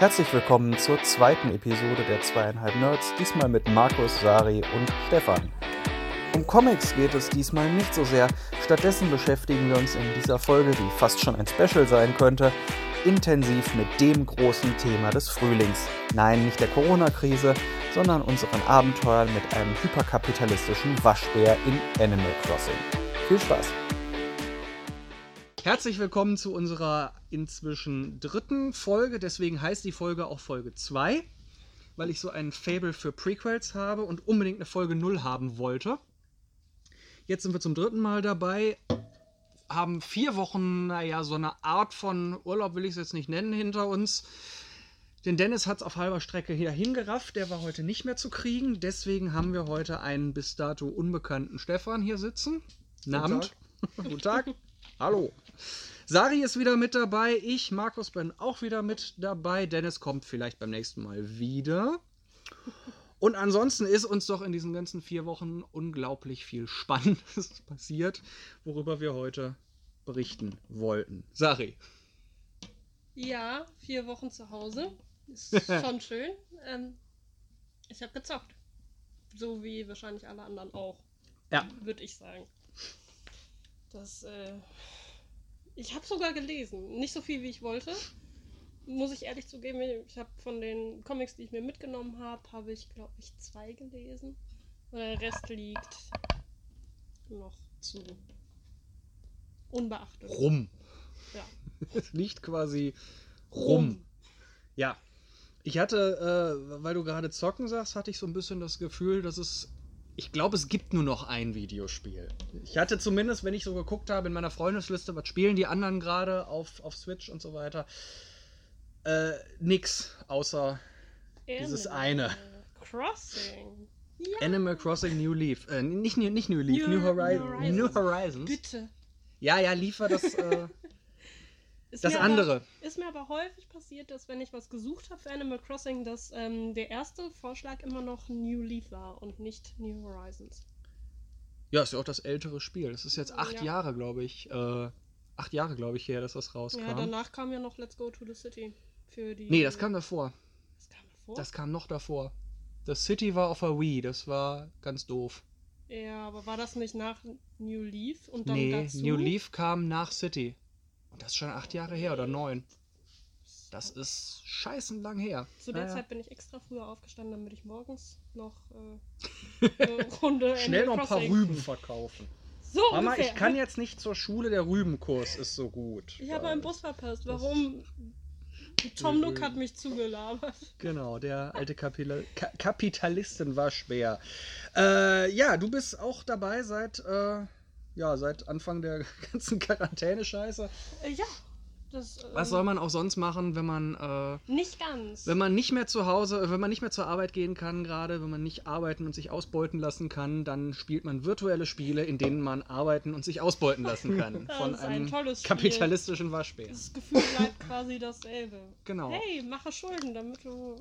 Herzlich willkommen zur zweiten Episode der zweieinhalb Nerds, diesmal mit Markus, Sari und Stefan. Um Comics geht es diesmal nicht so sehr, stattdessen beschäftigen wir uns in dieser Folge, die fast schon ein Special sein könnte, intensiv mit dem großen Thema des Frühlings. Nein, nicht der Corona-Krise, sondern unseren Abenteuern mit einem hyperkapitalistischen Waschbär in Animal Crossing. Viel Spaß! Herzlich willkommen zu unserer inzwischen dritten Folge. Deswegen heißt die Folge auch Folge 2, weil ich so ein Fable für Prequels habe und unbedingt eine Folge 0 haben wollte. Jetzt sind wir zum dritten Mal dabei, haben vier Wochen, naja, so eine Art von Urlaub will ich es jetzt nicht nennen, hinter uns. Den Dennis hat es auf halber Strecke hier hingerafft, der war heute nicht mehr zu kriegen. Deswegen haben wir heute einen bis dato unbekannten Stefan hier sitzen. Guten Abend. Guten Tag. Hallo. Sari ist wieder mit dabei. Ich, Markus, bin auch wieder mit dabei. Dennis kommt vielleicht beim nächsten Mal wieder. Und ansonsten ist uns doch in diesen ganzen vier Wochen unglaublich viel Spannendes passiert, worüber wir heute berichten wollten. Sari. Ja, vier Wochen zu Hause. Ist schon schön. Ähm, ich habe gezockt. So wie wahrscheinlich alle anderen auch. Ja. Würde ich sagen. Das, äh, ich habe sogar gelesen. Nicht so viel, wie ich wollte. Muss ich ehrlich zugeben. Ich habe von den Comics, die ich mir mitgenommen habe, habe ich, glaube ich, zwei gelesen. Und der Rest liegt noch zu unbeachtet. Rum. Ja. Es liegt quasi rum. Rum. Ja. Ich hatte, äh, weil du gerade zocken sagst, hatte ich so ein bisschen das Gefühl, dass es. Ich glaube, es gibt nur noch ein Videospiel. Ich hatte zumindest, wenn ich so geguckt habe in meiner Freundesliste, was spielen die anderen gerade auf, auf Switch und so weiter, äh, nix, außer Dieses eine. Crossing. Ja. Animal Crossing New Leaf. Äh, nicht, New- nicht New Leaf, New, New- Hori New Horizons. New Horizons. Bitte. Ja, ja, liefer das, äh, Ist das mir andere. Aber, ist mir aber häufig passiert, dass wenn ich was gesucht habe für Animal Crossing, dass ähm, der erste Vorschlag immer noch New Leaf war und nicht New Horizons. Ja, ist ja auch das ältere Spiel. Das ist jetzt acht Ja. Jahre, glaube ich. Äh, acht Jahre, glaube ich, her, dass das rauskam. Ja, danach kam ja noch Let's Go to the City für die. nee, das kam davor. Das kam davor. Das kam noch davor. The City war auf der Wii, das war ganz doof. ja, aber war das nicht nach New Leaf und dann Nee, dazu? New Leaf kam nach City. Und das ist schon acht Jahre her oder neun. Das ist scheißen lang her. Zu der Naja. Zeit bin ich extra früher aufgestanden, damit ich morgens noch äh, eine Runde Schnell noch ein paar Rüben verkaufen. So Mama, ungefähr. ich kann jetzt nicht zur Schule, der Rübenkurs ist so gut. Ich habe einen Bus verpasst. Warum? Tom Nook hat mich zugelabert. Genau, der alte Kapila Ka Kapitalisten war schwer. Äh, ja, du bist auch dabei seit, äh, ja, seit Anfang der ganzen Quarantäne-Scheiße. Äh, ja, das. Äh, Was soll man auch sonst machen, wenn man, äh, Nicht ganz. wenn man nicht mehr zu Hause, wenn man nicht mehr zur Arbeit gehen kann, gerade wenn man nicht arbeiten und sich ausbeuten lassen kann, dann spielt man virtuelle Spiele, in denen man arbeiten und sich ausbeuten lassen kann. Das Von ist ein einem tolles Spiel. kapitalistischen Waschbär. das Gefühl bleibt quasi dasselbe. Genau. Hey, mache Schulden, damit du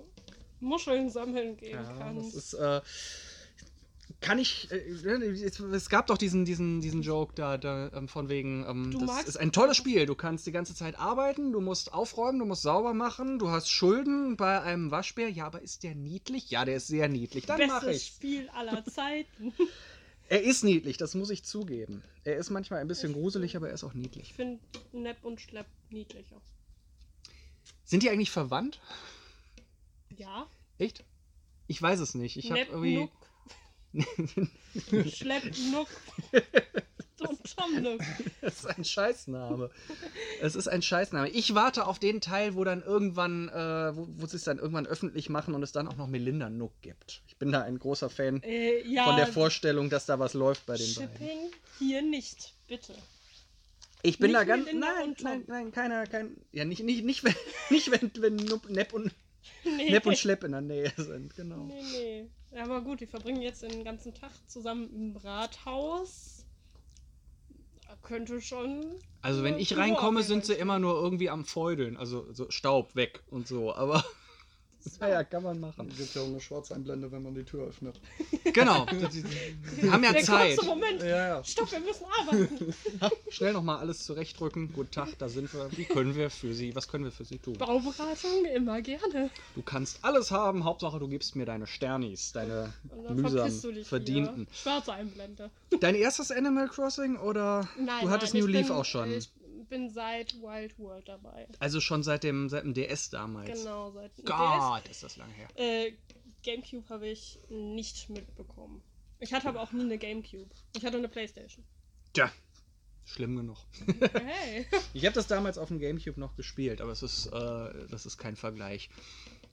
Muscheln sammeln gehen Ja, das kannst. ist, äh, kann ich, äh, es, es gab doch diesen, diesen, diesen Joke da, da ähm, von wegen, ähm, Du das magst- ist ein tolles Spiel. Du kannst die ganze Zeit arbeiten, du musst aufräumen, du musst sauber machen, du hast Schulden bei einem Waschbär. Ja, aber ist der niedlich? Ja, der ist sehr niedlich. Dann mache Bestes ich. Spiel aller Zeiten. Er ist niedlich, das muss ich zugeben. Er ist manchmal ein bisschen gruselig, aber er ist auch niedlich. Ich finde Nepp und Schlepp niedlicher. Sind die eigentlich verwandt? Ja, Echt? Ich weiß es nicht. Ich habe irgendwie. Nuck. Schlepp Nuck. und Tom Nook. Das ist ein Scheißname. Es ist ein Scheißname. Ich warte auf den Teil, wo dann irgendwann, äh, wo, wo sie es dann irgendwann öffentlich machen und es dann auch noch Melinda Nook gibt. Ich bin da ein großer Fan Äh, ja, von der Vorstellung, dass da was läuft bei den beiden. Shipping hier nicht, bitte. Ich bin Nicht da ganz. Nein, nein, nein, keiner, kein. Ja, nicht, nicht, nicht, wenn, nicht wenn, wenn Nepp und, Nee. Nepp und Schlepp in der Nähe sind, genau. Nee, nee. Ja, aber gut, die verbringen jetzt den ganzen Tag zusammen im Rathaus. Da könnte schon. Also wenn ich reinkomme, sind sie immer nur irgendwie am Feudeln, also so Staub weg und so, aber Naja, kann man machen. Es gibt ja auch eine Schwarzeinblende, wenn man die Tür öffnet. Genau. Wir haben ja Der Zeit. kurze Moment. Ja, ja. Stopp, wir müssen arbeiten. Schnell nochmal alles zurechtdrücken. Guten Tag, da sind wir. Wie können wir für Sie, was können wir für Sie tun? Bauberatung immer gerne. Du kannst alles haben, Hauptsache du gibst mir deine Sternis, deine mühsam verdienten. Wieder. Schwarze Einblende. Dein erstes Animal Crossing oder Nein, du hattest nein, New Leaf bin, auch schon? Ich bin seit Wild World dabei. Also schon seit dem, seit dem DS damals. Genau, seit dem Gott, ist das lange her. DS. Äh, Gamecube habe ich nicht mitbekommen. Ich hatte aber auch nie eine Gamecube. Ich hatte eine Playstation. Tja, schlimm genug. Hey. Ich habe das damals auf dem Gamecube noch gespielt, aber es ist, äh, das ist kein Vergleich.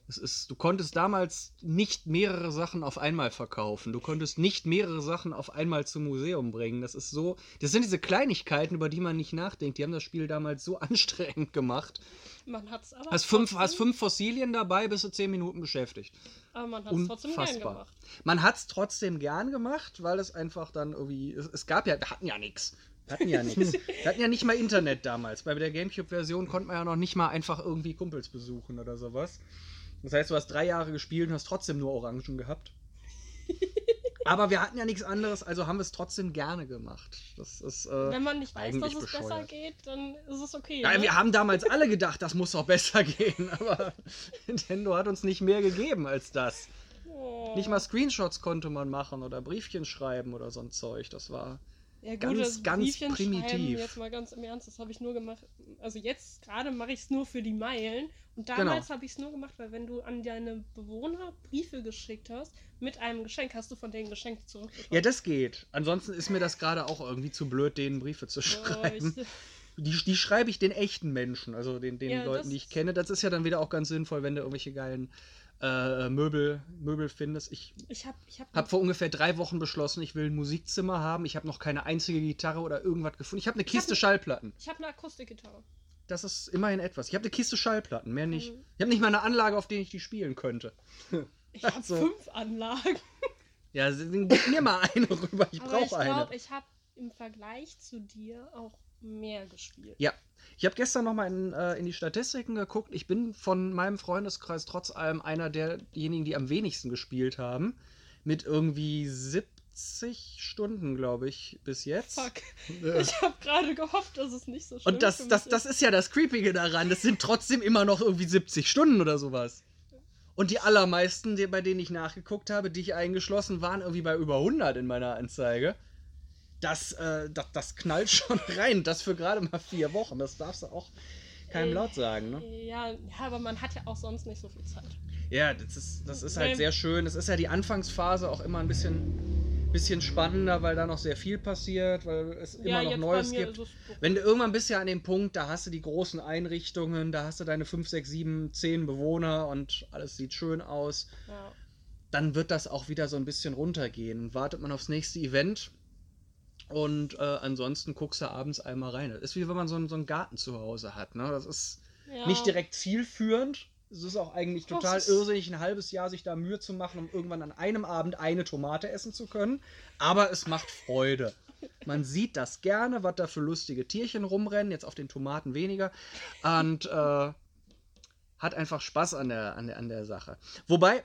Es ist, du konntest damals nicht mehrere Sachen auf einmal verkaufen. Du konntest nicht mehrere Sachen auf einmal zum Museum bringen. Das ist so. Das sind diese Kleinigkeiten, über die man nicht nachdenkt. Die haben das Spiel damals so anstrengend gemacht. Man hat es aber. Hast fünf, hast fünf Fossilien dabei, bist du zehn Minuten beschäftigt. Aber man hat es trotzdem gern gemacht. Man hat es trotzdem gern gemacht, weil es einfach dann irgendwie. Es, es gab ja, wir hatten ja nichts. Wir hatten ja nichts. Wir hatten ja nicht mal Internet damals. Bei der Gamecube-Version konnte man ja noch nicht mal einfach irgendwie Kumpels besuchen oder sowas. Das heißt, du hast drei Jahre gespielt und hast trotzdem nur Orangen gehabt. Aber wir hatten ja nichts anderes, also haben wir es trotzdem gerne gemacht. Das ist. Äh, Wenn man nicht weiß, dass es besser bescheuert. geht, dann ist es okay. ja, ne? wir haben damals alle gedacht, das muss doch besser gehen, aber Nintendo hat uns nicht mehr gegeben als das. Oh. Nicht mal Screenshots konnte man machen oder Briefchen schreiben oder so ein Zeug. Das war. ja, ganz, das ganz Briefchen primitiv. Jetzt mal ganz im Ernst, das habe ich nur gemacht. Also jetzt gerade mache ich es nur für die Meilen. Und damals Genau. habe ich es nur gemacht, weil wenn du an deine Bewohner Briefe geschickt hast, mit einem Geschenk, hast du von denen Geschenke zurückbekommen. Ja, das geht. Ansonsten ist mir das gerade auch irgendwie zu blöd, denen Briefe zu Oh, schreiben. ich, Die, die schreibe ich den echten Menschen, also den, den Ja, Leuten, die ich kenne. Das ist ja dann wieder auch ganz sinnvoll, wenn du irgendwelche geilen äh, Möbel, Möbel findest. Ich ich habe ich hab habe vor ungefähr drei Wochen beschlossen, ich will ein Musikzimmer haben. Ich habe noch keine einzige Gitarre oder irgendwas gefunden. Ich habe eine Kiste hab- Schallplatten. ich hab eine Akustikgitarre. Das ist immerhin etwas. Ich habe eine Kiste Schallplatten, mehr nicht. Mhm. Ich habe nicht mal eine Anlage, auf der ich die spielen könnte. Ich habe Also. fünf Anlagen. Ja, gib mir mal eine rüber. Ich Aber ich brauche eine. glaube, ich habe im Vergleich zu dir auch mehr gespielt. Ja, ich habe gestern noch mal in, äh, in die Statistiken geguckt. Ich bin von meinem Freundeskreis trotz allem einer derjenigen, die am wenigsten gespielt haben. Mit irgendwie 70 Stunden, glaube ich, bis jetzt. Fuck. Ich habe gerade gehofft, dass es nicht so schlimm Und das, für das, mich das ist ja das Creepige daran. Das sind trotzdem immer noch irgendwie 70 Stunden oder sowas. Und die allermeisten, die, bei denen ich nachgeguckt habe, die ich eingeschlossen, waren irgendwie bei über 100 in meiner Anzeige. Das, äh, das, das knallt schon rein. Das für gerade mal vier Wochen. Das darfst du auch keinem Äh, laut sagen, ne? Ja, ja, aber man hat ja auch sonst nicht so viel Zeit. Ja, das ist, das ist halt sehr schön. Es ist ja die Anfangsphase auch immer ein bisschen, bisschen spannender, weil da noch sehr viel passiert, weil es immer ja, noch Neues gibt. Wenn du irgendwann bist ja an dem Punkt, da hast du die großen Einrichtungen, da hast du deine 5, 6, 7, 10 Bewohner und alles sieht schön aus, Ja. dann wird das auch wieder so ein bisschen runtergehen. Wartet man aufs nächste Event und äh, ansonsten guckst du abends einmal rein. Das ist wie wenn man so einen, so einen Garten zu Hause hat. Ne? Das ist Ja. nicht direkt zielführend. Es ist auch eigentlich total irrsinnig, ein halbes Jahr sich da Mühe zu machen, um irgendwann an einem Abend eine Tomate essen zu können. Aber es macht Freude. Man sieht das gerne, was da für lustige Tierchen rumrennen, jetzt auf den Tomaten weniger. Und äh, hat einfach Spaß an der, an, der, an der Sache. Wobei,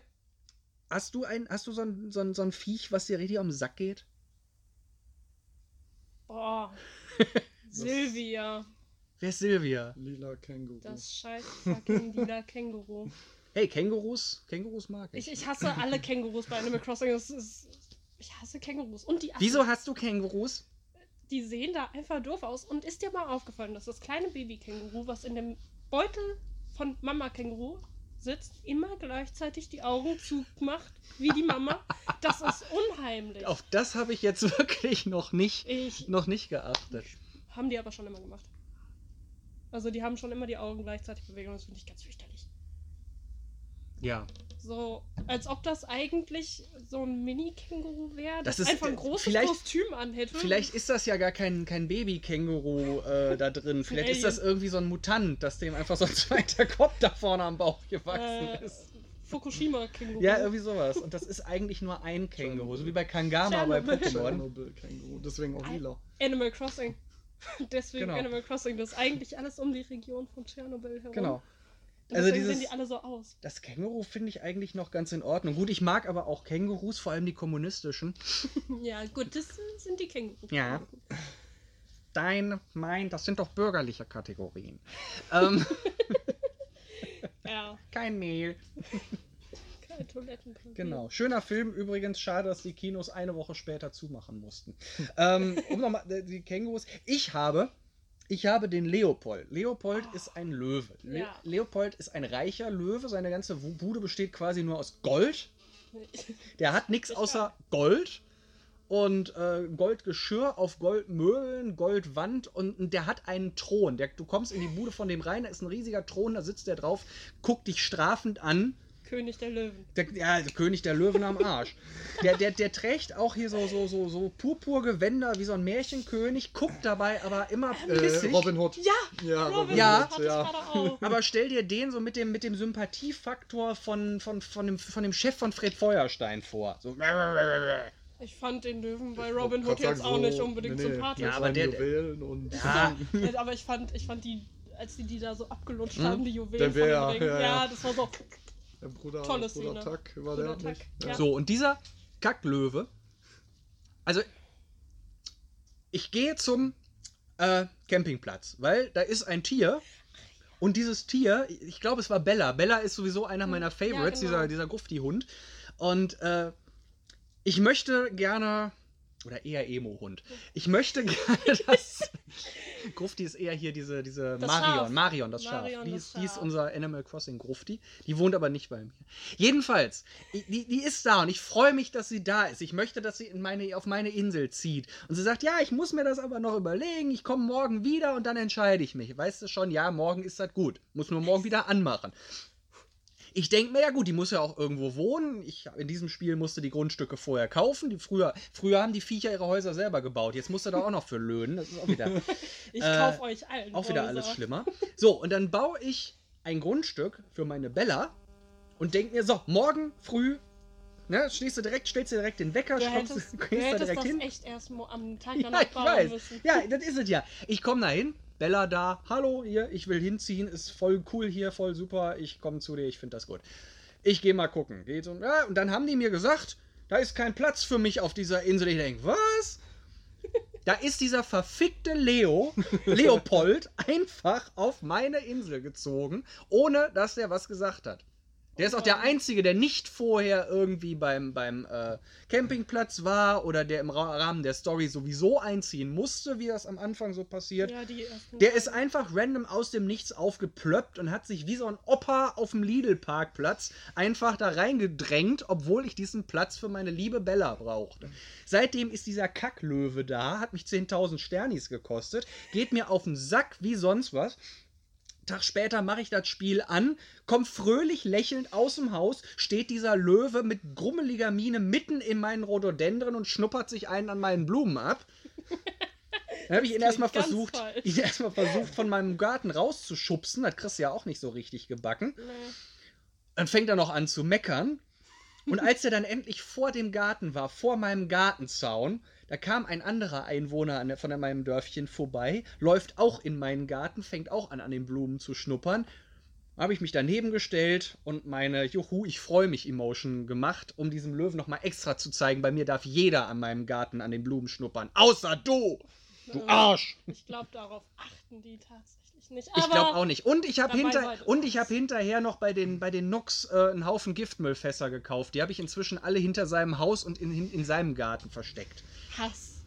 hast du, ein, hast du so, ein, so, ein, so ein Viech, was dir richtig am Sack geht? Boah. Silvia. Wer ist Silvia? Lila Känguru. Das scheiß fucking lila Känguru. Hey, Kängurus? Kängurus mag ich. Ich, ich hasse alle Kängurus bei Animal Crossing. Es ist, ich hasse Kängurus. Und die Affen. Wieso hast du Kängurus? Die sehen da einfach doof aus. Und ist dir mal aufgefallen, dass das kleine Baby-Känguru, was in dem Beutel von Mama-Känguru sitzt, immer gleichzeitig die Augen zumacht, wie die Mama? Das ist unheimlich. Auf das habe ich jetzt wirklich noch nicht, Ich noch nicht geachtet. haben die aber schon immer gemacht. Also die haben schon immer die Augen gleichzeitig bewegt und das finde ich ganz fürchterlich. Ja. So, als ob das eigentlich so ein Mini-Känguru wäre, Das das, ist, einfach ein äh, großes vielleicht- Kostüm anhätte. Vielleicht ist das ja gar kein, kein Baby-Känguru äh, da drin. Vielleicht ist das irgendwie so ein Mutant, dass dem einfach so ein zweiter Kopf da vorne am Bauch gewachsen äh, ist. Fukushima-Känguru. Ja, irgendwie sowas. Und das ist eigentlich nur ein Känguru, so wie bei Kangama bei Tschernobyl. Pokémon. Tschernobyl Känguru. Deswegen auch lila. Animal Crossing. Deswegen Genau. Animal Crossing. Das ist eigentlich alles um die Region von Tschernobyl herum. Genau. Und Also dieses- sehen die alle so aus. Das Känguru finde ich eigentlich noch ganz in Ordnung. Gut, ich mag aber auch Kängurus, vor allem die kommunistischen. Ja, gut, das sind die Kängurus. Ja. Dein, mein, das sind doch bürgerliche Kategorien. ähm, Ja, kein Mehl. Toilettenpapier. Genau. Schöner Film. Übrigens, schade, dass die Kinos eine Woche später zumachen mussten. ähm, um nochmal, die Kängurus. Ich habe. Ich habe den Leopold. Leopold ist ein Löwe. Le Ja. Leopold ist ein reicher Löwe. Seine ganze Bude besteht quasi nur aus Gold. Der hat nichts Ich außer Gold und äh, Goldgeschirr auf Goldmöbeln, Goldwand und, und der hat einen Thron. Der, du kommst in die Bude von dem rein, da ist ein riesiger Thron, da sitzt der drauf, guckt dich strafend an. König der Löwen. Der, ja, der König der Löwen am Arsch. Der, der, der trägt auch hier so, so, so, so Purpurgewänder wie so ein Märchenkönig, guckt dabei aber immer Äh. Robin Hood. Ja, Ja, Robin Ja. Hood hatte ich Ja. gerade auch. aber stell dir den so mit dem, mit dem Sympathiefaktor von, von, von, dem, von dem Chef von Fred Feuerstein vor. So. Ich fand den Löwen bei Ich Robin Hood jetzt sagen, auch nicht so- unbedingt nee, nee, sympathisch. Ja, aber der- Juwelen und Ja, Ja, aber ich fand, ich fand die, als die die da so abgelutscht Hm? haben, die Juwelen Der Bär, von dem Ring. ja, Ja, ja. das war so. Der Bruder, Tolle Bruder Szene. Tuck war Bruder der Tuck, nicht. ja. So, und dieser Kacklöwe, also ich gehe zum äh, Campingplatz, weil da ist ein Tier und dieses Tier, ich glaube es war Bella, Bella ist sowieso einer meiner Favorites, genau. dieser, dieser Grufti-Hund und äh, ich möchte gerne, oder eher Emo-Hund, ich möchte gerne, dass Grufti ist eher hier diese, diese Das Marion, Schaf. Marion, das Marion, Schaf. Die das ist, die ist Schaf. unser Animal Crossing Grufti. Die wohnt aber nicht bei mir. Jedenfalls, die, die ist da und ich freue mich, dass sie da ist. Ich möchte, dass sie in meine, auf meine Insel zieht. Und sie sagt, ja, ich muss mir das aber noch überlegen. Ich komme morgen wieder und dann entscheide ich mich. Weißt du schon, ja, morgen ist das gut. Muss nur morgen wieder anmachen. Ich denke mir, ja gut, die muss ja auch irgendwo wohnen. Ich, in diesem Spiel musste die Grundstücke vorher kaufen. Die früher, früher haben die Viecher ihre Häuser selber gebaut. Jetzt musst du da auch noch für löhnen. Das ist auch wieder Ich Äh, kauf euch allen. auch wieder Häuser. alles schlimmer. So, und dann baue ich ein Grundstück für meine Bella und denke mir, so, morgen früh, ne, stehst du direkt, stellst dir direkt den Wecker, Du kommst, hättest, du da direkt das hin. echt erst am Tag Ja, danach ich bauen weiß. müssen. Ja, das ist es ja. Ich komme da hin, Bella da, hallo, hier, ich will hinziehen, ist voll cool hier, voll super, ich komme zu dir, ich finde das gut. Ich gehe mal gucken. Geht so, ja, und dann haben die mir gesagt, da ist kein Platz für mich auf dieser Insel. Ich denke, was? Da ist dieser verfickte Leo, Leopold, einfach auf meine Insel gezogen, ohne dass er was gesagt hat. Der ist auch der Einzige, der nicht vorher irgendwie beim, beim äh, Campingplatz war oder der im Ra Rahmen der Story sowieso einziehen musste, wie das am Anfang so passiert. Ja, Der ist einfach random aus dem Nichts aufgeplöppt und hat sich wie so ein Opa auf dem Lidl-Parkplatz einfach da reingedrängt, obwohl ich diesen Platz für meine liebe Bella brauchte. Seitdem ist dieser Kacklöwe da, hat mich 10.000 Sternis gekostet, geht mir auf den Sack wie sonst was. Tag später mache ich das Spiel an, komm fröhlich lächelnd aus dem Haus, steht dieser Löwe mit grummeliger Miene mitten in meinen Rhododendren und schnuppert sich einen an meinen Blumen ab. Dann habe ich ihn erstmal versucht, falsch. ihn erstmal versucht, von meinem Garten rauszuschubsen. Das kriegst du ja auch nicht so richtig gebacken. Nee. Dann fängt er noch an zu meckern. Und als er dann endlich vor dem Garten war, vor meinem Gartenzaun, da kam ein anderer Einwohner an von meinem Dörfchen vorbei, läuft auch in meinen Garten, fängt auch an, an den Blumen zu schnuppern. Habe ich mich daneben gestellt und meine Juhu, ich freue mich Emotion gemacht, um diesem Löwen nochmal extra zu zeigen, bei mir darf jeder an meinem Garten an den Blumen schnuppern, außer du, du Arsch. Ich glaube, darauf achten die tatsächlich nicht. Ich Aber glaube auch nicht. Und ich habe hinter und ich habe hinterher noch bei den bei den Nux äh, einen Haufen Giftmüllfässer gekauft. Die habe ich inzwischen alle hinter seinem Haus und in, in, in seinem Garten versteckt. Hass.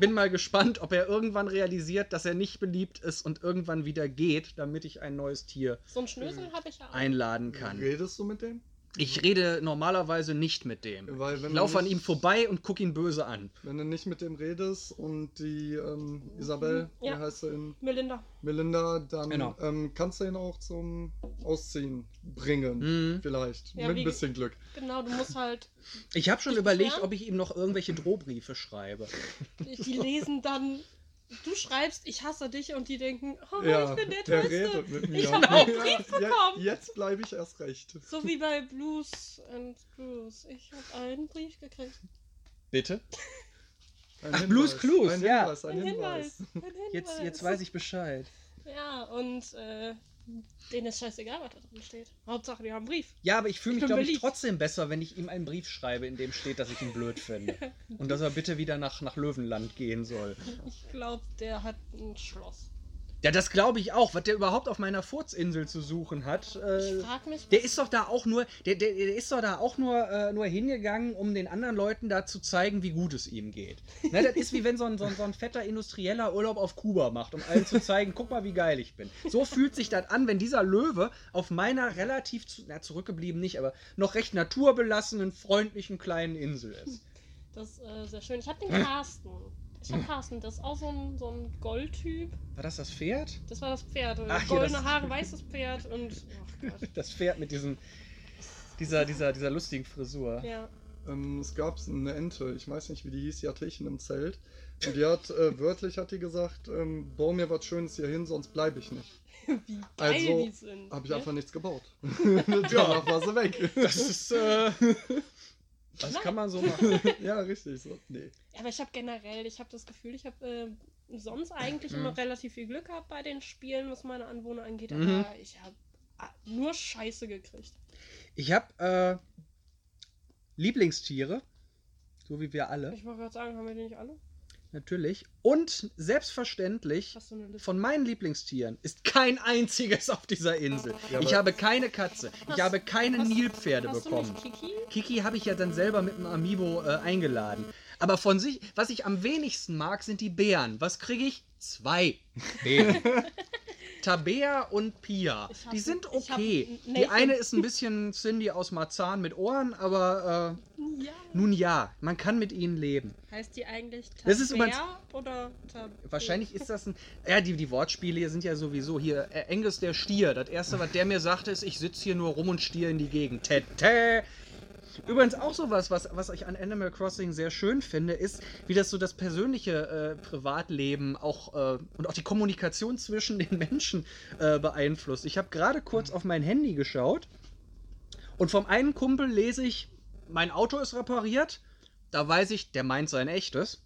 Bin mal gespannt, ob er irgendwann realisiert, dass er nicht beliebt ist und irgendwann wieder geht, damit ich ein neues Tier So ein Schnösel habe ich ja auch. einladen kann. Redest du mit dem? Ich rede normalerweise nicht mit dem. Weil wenn Ich laufe an ihm vorbei und gucke ihn böse an. Wenn du nicht mit dem redest und die ähm, Isabel, Ja. wie heißt sie in Melinda. Melinda, dann Genau. ähm, kannst du ihn auch zum Ausziehen bringen. Mhm. Vielleicht. Ja, mit wie- ein bisschen Glück. Genau, du musst halt. Ich habe schon überlegt, ob ich ihm noch irgendwelche Drohbriefe schreibe. Die lesen dann. Du schreibst, ich hasse dich und die denken, oh, ja, ich bin der der Tollste. redet mit mir. Ich hab auch einen Brief Ja, bekommen. Jetzt bleibe ich erst recht. So wie bei Blues and Blues. Ich habe einen Brief gekriegt. Bitte? Ein Ach, Blues Clues, ein ja. Hinweis, ein Ein Hinweis. Hinweis. Ein Hinweis. Jetzt, jetzt weiß ich Bescheid. Ja, und äh, Denen ist scheißegal, was da drin steht. Hauptsache, die haben einen Brief. Ja, aber ich fühle Ich mich, glaube ich, trotzdem besser, wenn ich ihm einen Brief schreibe, in dem steht, dass ich ihn blöd finde. Und dass er bitte wieder nach, nach Löwenland gehen soll. Ich glaube, der hat ein Schloss. Ja, das glaube ich auch. Was der überhaupt auf meiner Furzinsel zu suchen hat. Äh, Ich frag mich, der ist doch da auch nur, der, der, der ist doch da auch nur, äh, nur hingegangen, um den anderen Leuten da zu zeigen, wie gut es ihm geht. Ne, das ist wie wenn so ein, so, ein, so ein fetter Industrieller Urlaub auf Kuba macht, um allen zu zeigen, guck mal, wie geil ich bin. So fühlt sich das an, wenn dieser Löwe auf meiner relativ, zu, na, zurückgeblieben nicht, aber noch recht naturbelassenen, freundlichen kleinen Insel ist. Das ist äh, sehr schön. Ich habe den Carsten. Ich habe Carsten, das ist auch so ein, so ein Goldtyp. War das das Pferd? Das war das Pferd. Ach, Goldene das- Haare, weißes Pferd und. Oh Gott. Das Pferd mit diesem, dieser, dieser, dieser lustigen Frisur. Ja. Ähm, es gab eine Ente, ich weiß nicht, wie die hieß, die hatte ich in einem Zelt. Und die hat, äh, wörtlich hat die gesagt, ähm, bau mir was Schönes hier hin, sonst bleibe ich nicht. Wie geil Also, die sind. Habe ich ne? einfach nichts gebaut. Danach war sie weg. Das ist, äh, das kann man so machen. ja, richtig. So. Nee. Ja, aber ich habe generell, ich habe das Gefühl, ich habe äh, sonst eigentlich Mhm. immer relativ viel Glück gehabt bei den Spielen, was meine Anwohner angeht, Mhm. aber ich habe nur Scheiße gekriegt. Ich habe äh, Lieblingstiere, so wie wir alle, Ich wollte gerade sagen, haben wir die nicht alle? Natürlich. Und selbstverständlich, von meinen Lieblingstieren ist kein einziges auf dieser Insel. Ja, Ich habe keine Katze. Ich Hast- habe keine hast- Nilpferde Hast bekommen. Kiki? Kiki habe ich ja dann selber mit dem Amiibo äh, eingeladen. Aber von sich, was ich am wenigsten mag, sind die Bären. Was kriege ich? Zwei Bären. Tabea und Pia. Hab- Die sind okay. Die eine ist ein bisschen Cindy aus Marzahn mit Ohren, aber äh, Ja. nun ja, man kann mit ihnen leben. Heißt die eigentlich Das ist übrigens- Tabea oder Tab Wahrscheinlich ist das ein. Ja, die, die Wortspiele hier sind ja sowieso hier. Äh, Angus der Stier. Das erste, was der mir sagte, ist, ich sitze hier nur rum und stier in die Gegend. Tete. Übrigens auch sowas, was, was ich an Animal Crossing sehr schön finde, ist, wie das so das persönliche äh, Privatleben auch äh, und auch die Kommunikation zwischen den Menschen äh, beeinflusst. Ich habe gerade kurz auf mein Handy geschaut und vom einen Kumpel lese ich, mein Auto ist repariert. Da weiß ich, der meint sein echtes.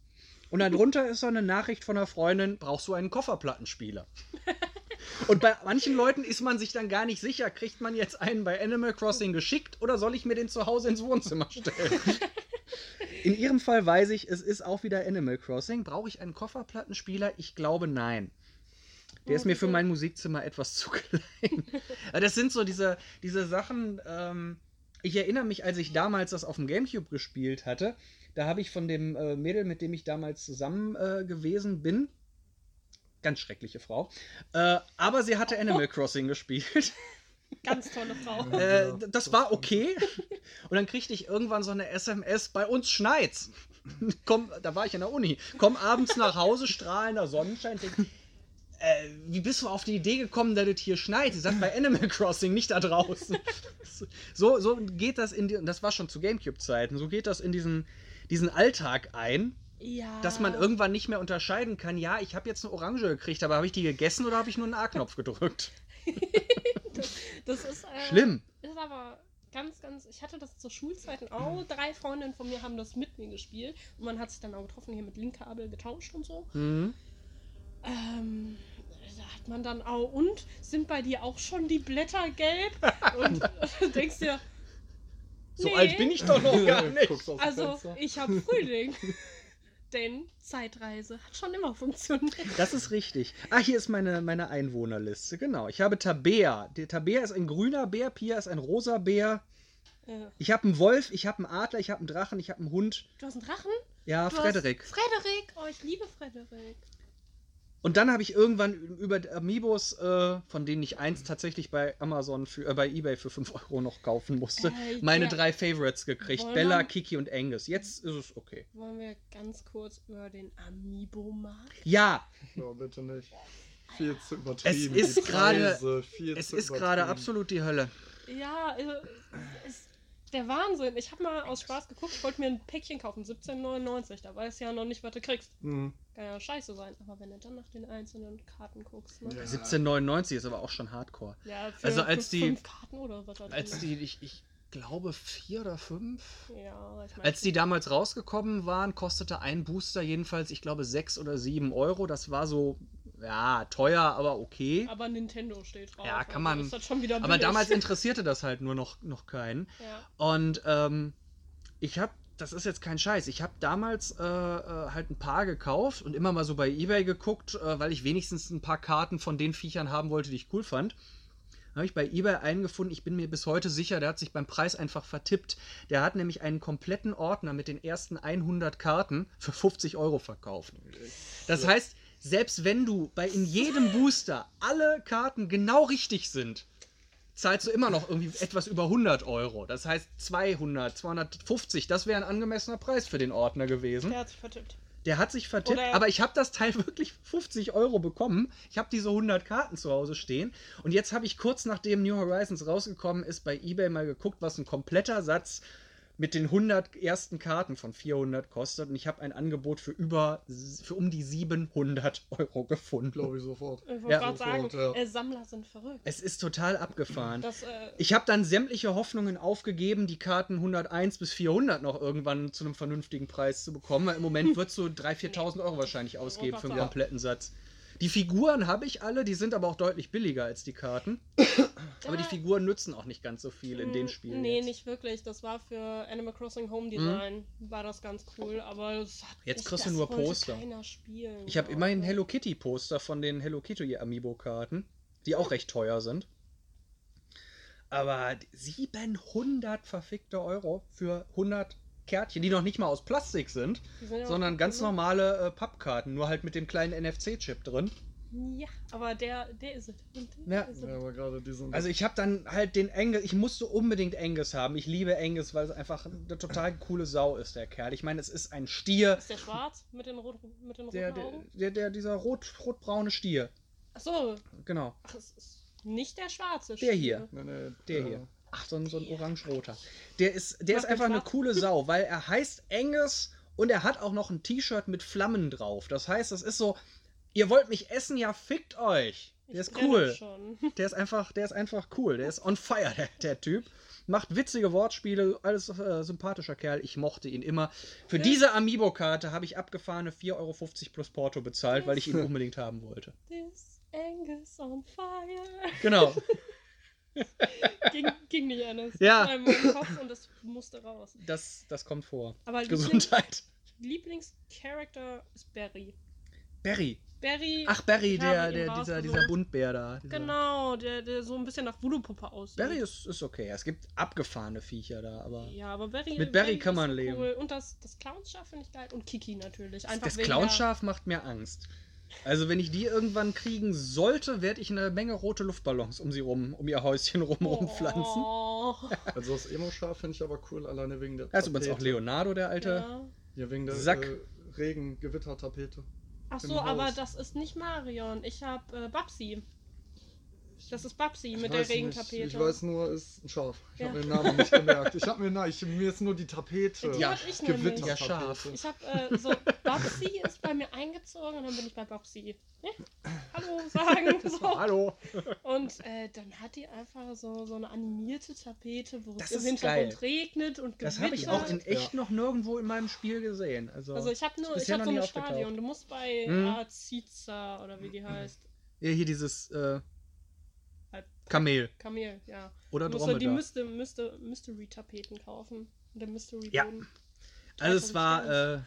Und dann drunter ist so eine Nachricht von einer Freundin, brauchst du einen Kofferplattenspieler? Und bei manchen Leuten ist man sich dann gar nicht sicher, kriegt man jetzt einen bei Animal Crossing geschickt oder soll ich mir den zu Hause ins Wohnzimmer stellen? In ihrem Fall weiß ich, es ist auch wieder Animal Crossing. Brauche ich einen Kofferplattenspieler? Ich glaube nein. Der ist mir für mein Musikzimmer etwas zu klein. Das sind so diese, diese Sachen. Ähm, ich erinnere mich, als ich damals das auf dem Gamecube gespielt hatte, da habe ich von dem äh, Mädel, mit dem ich damals zusammen äh, gewesen bin, ganz schreckliche Frau, äh, aber sie hatte Animal Crossing gespielt. Ganz tolle Frau. Äh, Ja, das war okay. Und dann kriegte ich irgendwann so eine SMS, bei uns schneit's. Komm, da war ich in der Uni. Komm abends nach Hause, strahlender Sonnenschein. Denk, äh, wie bist du auf die Idee gekommen, dass es hier schneit? Sie sagt bei Animal Crossing, nicht da draußen. So, so geht das in die, und das war schon zu Gamecube-Zeiten, so geht das in diesen, diesen Alltag ein, Ja. dass man irgendwann nicht mehr unterscheiden kann, ja, ich habe jetzt eine Orange gekriegt, aber habe ich die gegessen oder habe ich nur einen A-Knopf gedrückt? Das ist. Äh, Schlimm. Ist aber ganz, ganz. Ich hatte das zur Schulzeiten auch. Drei Freundinnen von mir haben das mit mir gespielt. Und man hat sich dann auch getroffen, hier mit Linkkabel getauscht und so. Mhm. Ähm, da hat man dann auch. Und sind bei dir auch schon die Blätter gelb? Und denkst dir. So nee, alt bin ich doch noch gar nicht. Also, Fenster. ich habe Frühling. Denn Zeitreise hat schon immer funktioniert. Das ist richtig. Ah, hier ist meine, meine Einwohnerliste. Genau. Ich habe Tabea. Der Tabea ist ein grüner Bär, Pia ist ein rosa Bär. Ja. Ich habe einen Wolf, ich habe einen Adler, ich habe einen Drachen, ich habe einen Hund. Du hast einen Drachen? Ja, Du Frederik. Frederik! Oh, ich liebe Frederik. Und dann habe ich irgendwann über Amiibos, äh, von denen ich eins tatsächlich bei Amazon, für, äh, bei Ebay für 5 Euro noch kaufen musste, Äh, meine ja. drei Favorites gekriegt. Wollen Bella, Kiki und Angus. Jetzt ist es okay. Wollen wir ganz kurz über den Amiibo-Markt? Ja, Ja, bitte nicht. Viel zu übertrieben. ist gerade- es ist gerade absolut die Hölle. Ja, also, es ist der Wahnsinn. Ich habe mal aus Spaß geguckt, ich wollte mir ein Päckchen kaufen, 17,99. Da weiß ja noch nicht, was du kriegst. Mhm. Kann ja scheiße sein. Aber wenn du dann nach den einzelnen Karten guckst, ne? Ja. 1799 ist aber auch schon Hardcore. Ja, für, Also als für die- fünf Karten oder was Als die, ich, ich glaube, vier oder fünf. Ja, ich meine. Als die damals rausgekommen waren, kostete ein Booster jedenfalls, ich glaube, sechs oder sieben Euro. Das war so ja, teuer, aber okay. Aber Nintendo steht drauf. Ja, kann also man- Ist das schon wieder Aber damals interessierte das halt nur noch, noch keinen. Ja. Und ähm, ich habe, das ist jetzt kein Scheiß, ich habe damals äh, äh, halt ein paar gekauft und immer mal so bei eBay geguckt, äh, weil ich wenigstens ein paar Karten von den Viechern haben wollte, die ich cool fand. Dann habe ich bei eBay einen gefunden, ich bin mir bis heute sicher, der hat sich beim Preis einfach vertippt. Der hat nämlich einen kompletten Ordner mit den ersten 100 Karten für 50 Euro verkauft. Das heißt, selbst wenn du bei in jedem Booster alle Karten genau richtig sind, zahlst du immer noch irgendwie etwas über 100 Euro. Das heißt 200, 250, das wäre ein angemessener Preis für den Ordner gewesen. Der hat sich vertippt. Der hat sich vertippt, Oder- aber ich habe das Teil wirklich 50 Euro bekommen. Ich habe diese 100 Karten zu Hause stehen. Und jetzt habe ich kurz nachdem New Horizons rausgekommen ist, bei eBay mal geguckt, was ein kompletter Satz mit den 100 ersten Karten von 400 kostet. Und ich habe ein Angebot für über, für um die 700 Euro gefunden. Glaube ich sofort. Ich wollte Ja, gerade sagen, ja. äh, Sammler sind verrückt. Es ist total abgefahren. Das, äh, Ich habe dann sämtliche Hoffnungen aufgegeben, die Karten 101 bis 400 noch irgendwann zu einem vernünftigen Preis zu bekommen. Weil im Moment wird so 3.000, 4.000 Euro wahrscheinlich ausgeben für einen Ja. kompletten Satz. Die Figuren habe ich alle, die sind aber auch deutlich billiger als die Karten. Aber die Ja. Figuren nützen auch nicht ganz so viel in den Spielen. Nee, jetzt. Mhm. nicht wirklich. Das war für Animal Crossing Home Design. War das ganz cool, aber das hat Jetzt ich- kriegst du nur Poster. Spielen, Ich habe immerhin Hello Kitty Poster von den Hello Kitty Amiibo-Karten, die auch recht teuer sind. Aber 700 verfickte Euro für 100 Kärtchen, die noch nicht mal aus Plastik sind, sind sondern ganz ne? normale äh, Pappkarten, nur halt mit dem kleinen NFC-Chip drin. Ja, aber der, der ist es. Und der Ja. ist es. Ja, aber gerade die sind. Also ich habe dann halt den Angus, ich musste unbedingt Angus haben. Ich liebe Angus, weil es einfach eine total coole Sau ist, der Kerl. Ich meine, es ist ein Stier, Ist der schwarz mit den roten, mit den roten der, der, Augen? der, der dieser rot, rotbraune Stier. Achso, Genau, ach, es ist nicht der schwarze. Der hier. Stier. nee, nee, der ja. hier. Ach, so ein, so ein orange-roter. Der ist, der ist einfach eine coole Sau, weil er heißt Angus und er hat auch noch ein T-Shirt mit Flammen drauf. Das heißt, das ist so, ihr wollt mich essen, ja fickt euch. Der Ich ist cool. Der ist einfach, der ist einfach cool. Der ist on fire, der, der Typ. Macht witzige Wortspiele, alles äh, sympathischer Kerl. Ich mochte ihn immer. Für diese Amiibo-Karte habe ich abgefahrene 4,50 Euro plus Porto bezahlt, weil ich ihn unbedingt haben wollte. This Angus on fire. Genau. ging, ging nicht anders. Ja. Das war in meinem Kopf und das musste raus. Das, das kommt vor. Aber Lieblings Gesundheit. Lieblingscharakter ist Barry. Barry. Barry. Ach, Barry, der, der, dieser, dieser Buntbär da. Dieser. Genau, der, der so ein bisschen nach Voodoo-Puppe aussieht. Barry ist, ist okay. Es gibt abgefahrene Viecher da, aber. Ja, aber Barry. Mit Barry kann ist man leben. Cool. Und das, das Clownschaf finde ich geil. Und Kiki natürlich. Einfach Das Clownschaf macht mir Angst. Also wenn ich die irgendwann kriegen sollte, werde ich eine Menge rote Luftballons um sie rum, um ihr Häuschen rum der- rumpflanzen. Oh. Also das Emo-Schaf finde ich aber cool, alleine wegen der Da ist übrigens auch. Leonardo, der alte. Ja. Ja, wegen der Sack. Äh, Regen-Gewitter-Tapete. Ach so, aber das ist nicht Marion. Ich habe äh, Babsi. Das ist Babsi Ich mit der weiß nicht, Regentapete. Ich weiß nur, es ist ein Schaf. Ich Ja. habe den Namen nicht gemerkt. Ich habe mir, na, ich, mir ist nur die Tapete. Die Ja, hab ich nämlich. Gewitter- Ja, Schaf. Ich habe äh, so, Babsi ist bei mir eingezogen und dann bin ich bei Babsi. Ja? Hallo sagen. So. Hallo. Und äh, dann hat die einfach so, so eine animierte Tapete, wo Das es im Hintergrund geil. regnet und Das gewittert. habe ich auch in echt Ja. noch nirgendwo in meinem Spiel gesehen. Also, Also ich habe nur, ich habe so aufgetaucht. Stadion. Du musst bei Mhm. Aziza oder wie die heißt. ja, hier dieses äh, Kamel Kamel, ja. oder du die Dromedar. Myste, Myste, Mystery-Tapeten kaufen. Und der Mystery Ja. Also es 3000 war, äh,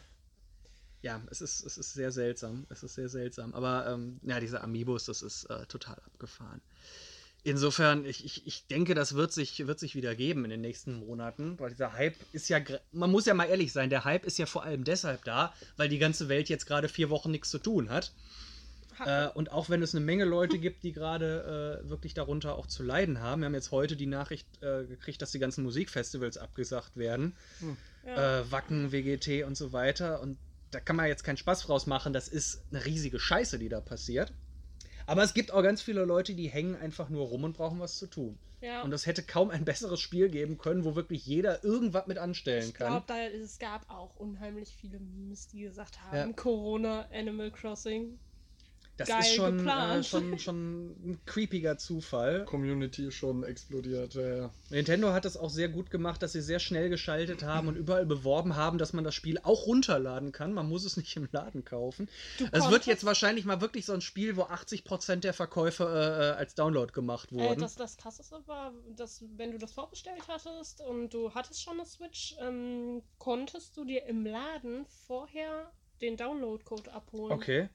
ja, es ist, es ist sehr seltsam. Es ist sehr seltsam. Aber ähm, ja, diese Amiibos, das ist äh, total abgefahren. Insofern, ich, ich, ich denke, das wird sich, wird sich wieder geben in den nächsten Monaten, weil dieser Hype ist ja, man muss ja mal ehrlich sein, der Hype ist ja vor allem deshalb da, weil die ganze Welt jetzt gerade vier Wochen nichts zu tun hat. Äh, und auch wenn es eine Menge Leute gibt, die gerade äh, wirklich darunter auch zu leiden haben. Wir haben jetzt heute die Nachricht äh, gekriegt, dass die ganzen Musikfestivals abgesagt werden. Ja. Äh, Wacken, WGT und so weiter. Und da kann man jetzt keinen Spaß draus machen. Das ist eine riesige Scheiße, die da passiert. Aber es gibt auch ganz viele Leute, die hängen einfach nur rum und brauchen was zu tun. ja. Und es hätte kaum ein besseres Spiel geben können, wo wirklich jeder irgendwas mit anstellen ich kann. glaube, da, es gab auch unheimlich viele Memes, die gesagt haben, Ja. Corona, Animal Crossing. Das geil ist schon, äh, geplant. schon, schon ein creepiger Zufall. Community ist schon explodiert, ja, ja. Nintendo hat es auch sehr gut gemacht, dass sie sehr schnell geschaltet haben und überall beworben haben, dass man das Spiel auch runterladen kann. Man muss es nicht im Laden kaufen. Du Es wird jetzt wahrscheinlich mal wirklich so ein Spiel, wo 80% der Verkäufe äh, als Download gemacht Äh, wurden. das, das krasseste war, dass wenn du das vorbestellt hattest und du hattest schon eine Switch, ähm, konntest du dir im Laden vorher den Download-Code abholen. okay.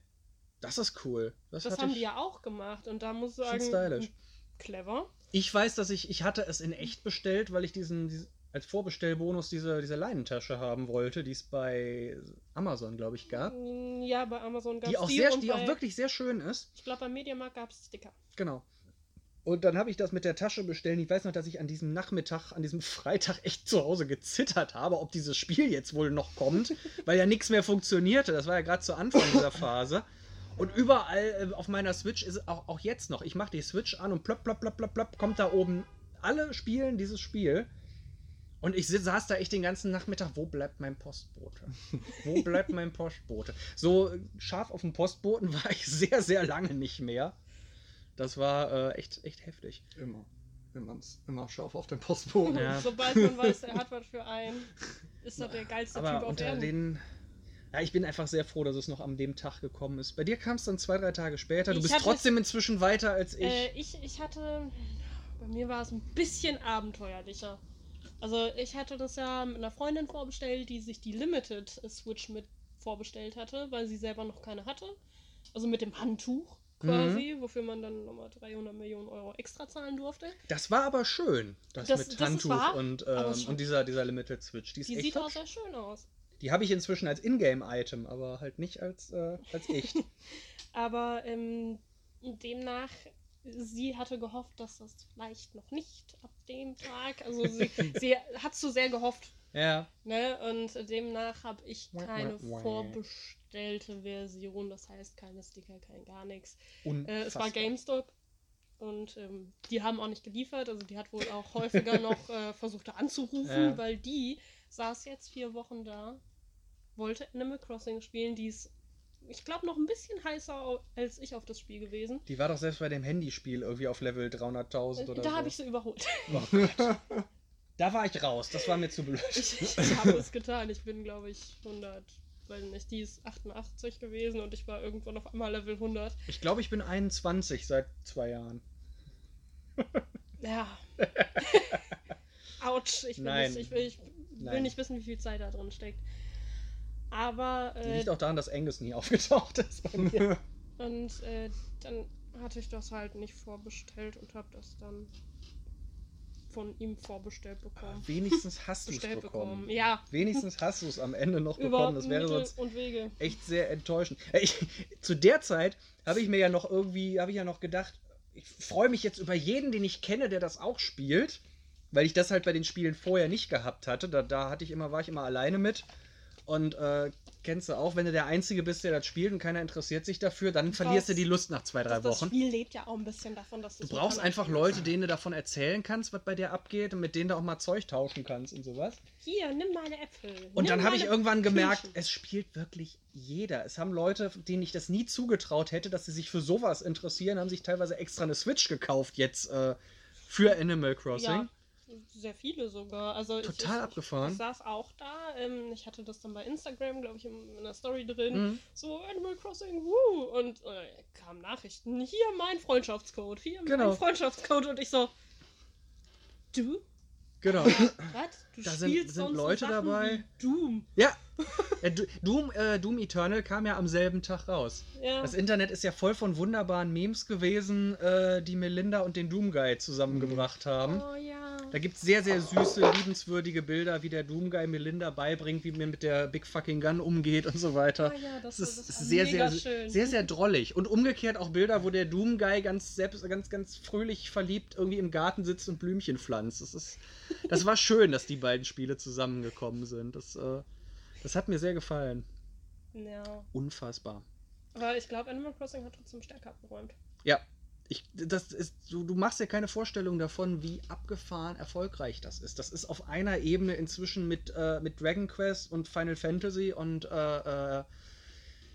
Das ist cool. Das, Das haben ich, die ja auch gemacht und da muss ich sagen, stylisch. clever. ich weiß, dass ich, ich hatte es in echt bestellt, weil ich diesen, diesen als Vorbestellbonus diese, diese Leinentasche haben wollte, die es bei Amazon, glaube ich, gab. Ja, bei Amazon gab Die es auch, die sehr, die bei, auch wirklich sehr schön ist. Ich glaube, beim Mediamarkt gab es Sticker. Genau. Und dann habe ich das mit der Tasche bestellt. Ich weiß noch, dass ich an diesem Nachmittag, an diesem Freitag echt zu Hause gezittert habe, ob dieses Spiel jetzt wohl noch kommt, weil ja nichts mehr funktionierte. Das war ja gerade zu Anfang dieser Phase. Und überall äh, auf meiner Switch ist es auch, auch jetzt noch. Ich mache die Switch an und plopp, plopp, plopp, plopp, plopp, kommt da oben. Alle spielen dieses Spiel. Und ich saß da echt den ganzen Nachmittag, wo bleibt mein Postbote? Wo bleibt mein Postbote? So äh, scharf auf den Postboten war ich sehr, sehr lange nicht mehr. Das war äh, echt, echt heftig. Immer. Immer, immer scharf auf den Postboden. Ja. Sobald man weiß, er hat was für einen, ist er der geilste Typ Aber auf unter Erden. den. Ja, ich bin einfach sehr froh, dass es noch an dem Tag gekommen ist. Bei dir kam es dann zwei, drei Tage später. Du Ich bist hatte- trotzdem inzwischen weiter als ich. Äh, ich, ich hatte. Bei mir war es ein bisschen abenteuerlicher. Also, ich hatte das ja mit einer Freundin vorbestellt, die sich die Limited Switch mit vorbestellt hatte, weil sie selber noch keine hatte. Also mit dem Handtuch quasi, Mhm. wofür man dann nochmal 300 Millionen Euro extra zahlen durfte. das war aber schön, das, Das- mit das Handtuch wahr, und, ähm, und dieser, dieser Limited Switch. Die ist Die echt sieht auch sehr schön aus. Die habe ich inzwischen als Ingame-Item, aber halt nicht als, äh, als echt. Aber ähm, demnach, sie hatte gehofft, dass das vielleicht noch nicht ab dem Tag, also sie, sie hat so sehr gehofft, ja. Ne? Und demnach habe ich keine vorbestellte Version, das heißt keine Sticker, kein gar nichts. Äh, es war. GameStop und ähm, die haben auch nicht geliefert, also die hat wohl auch häufiger noch äh, versucht anzurufen, Ja. weil die saß jetzt vier Wochen da, wollte Animal Crossing spielen, die ist, ich glaube, noch ein bisschen heißer als ich auf das Spiel gewesen. Die war doch selbst bei dem Handyspiel irgendwie auf Level 300.000 oder da so. habe ich sie überholt. Da war ich raus, das war mir zu blöd. Ich, ich habe es getan. Ich bin, glaube ich, 100. Weil nicht, die ist 88 gewesen und ich war irgendwann auf einmal Level 100. Ich glaube, ich bin 21 seit zwei Jahren. Ja. Autsch. Ich will, Nein. Nicht, ich will, ich will Nein. nicht wissen, wie viel Zeit da drin steckt. Aber, äh, Liegt auch daran, dass Angus nie aufgetaucht ist bei mir. und äh, dann hatte ich das halt nicht vorbestellt und habe das dann von ihm vorbestellt bekommen. Wenigstens hast du es bekommen. bekommen. Ja, Wenigstens hast du es am Ende noch über bekommen. Das wäre Mittel sonst und Wege. echt sehr enttäuschend. Äh, Ich, zu der Zeit habe ich mir ja noch irgendwie, habe ich ja noch gedacht, ich freue mich jetzt über jeden, den ich kenne, der das auch spielt, weil ich das halt bei den Spielen vorher nicht gehabt hatte. Da, da hatte ich immer, war ich immer alleine mit. Und äh, kennst du auch, wenn du der Einzige bist, der das spielt und keiner interessiert sich dafür, dann verlierst du die Lust nach zwei, drei Das, das Wochen. Spiel lebt ja auch ein bisschen davon, dass Du es brauchst einfach Leute, denen du davon erzählen kannst, was bei dir abgeht und mit denen du auch mal Zeug tauschen kannst und sowas. Hier, nimm meine Äpfel. Und dann habe ich irgendwann gemerkt, Kirschen. es spielt wirklich jeder. Es haben Leute, denen ich das nie zugetraut hätte, dass sie sich für sowas interessieren, haben sich teilweise extra eine Switch gekauft jetzt äh, für Animal Crossing. Ja, sehr viele sogar. Also Total ich, abgefahren. Ich saß auch da. Ähm, ich hatte das dann bei Instagram, glaube ich, in, in der Story drin. Mhm. So, Animal Crossing, woo! Und äh, kamen Nachrichten. Hier mein Freundschaftscode. Hier Genau. mein Freundschaftscode. Und ich so, du? Genau. Was? Du Da sind- sind Leute Sachen dabei. Doom. ja. Äh, Doom, äh, Doom Eternal kam ja am selben Tag raus. Ja. Das Internet ist ja voll von wunderbaren Memes gewesen, äh, die Melinda und den Doom Guy zusammengebracht haben. Oh ja. Da gibt es sehr, sehr süße, liebenswürdige Bilder, wie der Doom Guy Melinda beibringt, wie man mit der Big Fucking Gun umgeht und so weiter. Oh ja, das, Das ist, das sehr, sehr, schön. sehr, sehr drollig. Und umgekehrt auch Bilder, wo der Doom Guy ganz selbst, ganz, ganz fröhlich verliebt irgendwie im Garten sitzt und Blümchen pflanzt. Das ist, das war schön, dass die beiden Spiele zusammengekommen sind. Das, äh, das hat mir sehr gefallen. Ja. Unfassbar. Aber ich glaube, Animal Crossing hat trotzdem stärker abgeräumt. Ja. Ich, das ist, du, du machst ja keine Vorstellung davon, wie abgefahren erfolgreich das ist. Das ist auf einer Ebene inzwischen mit, äh, mit Dragon Quest und Final Fantasy und äh, äh,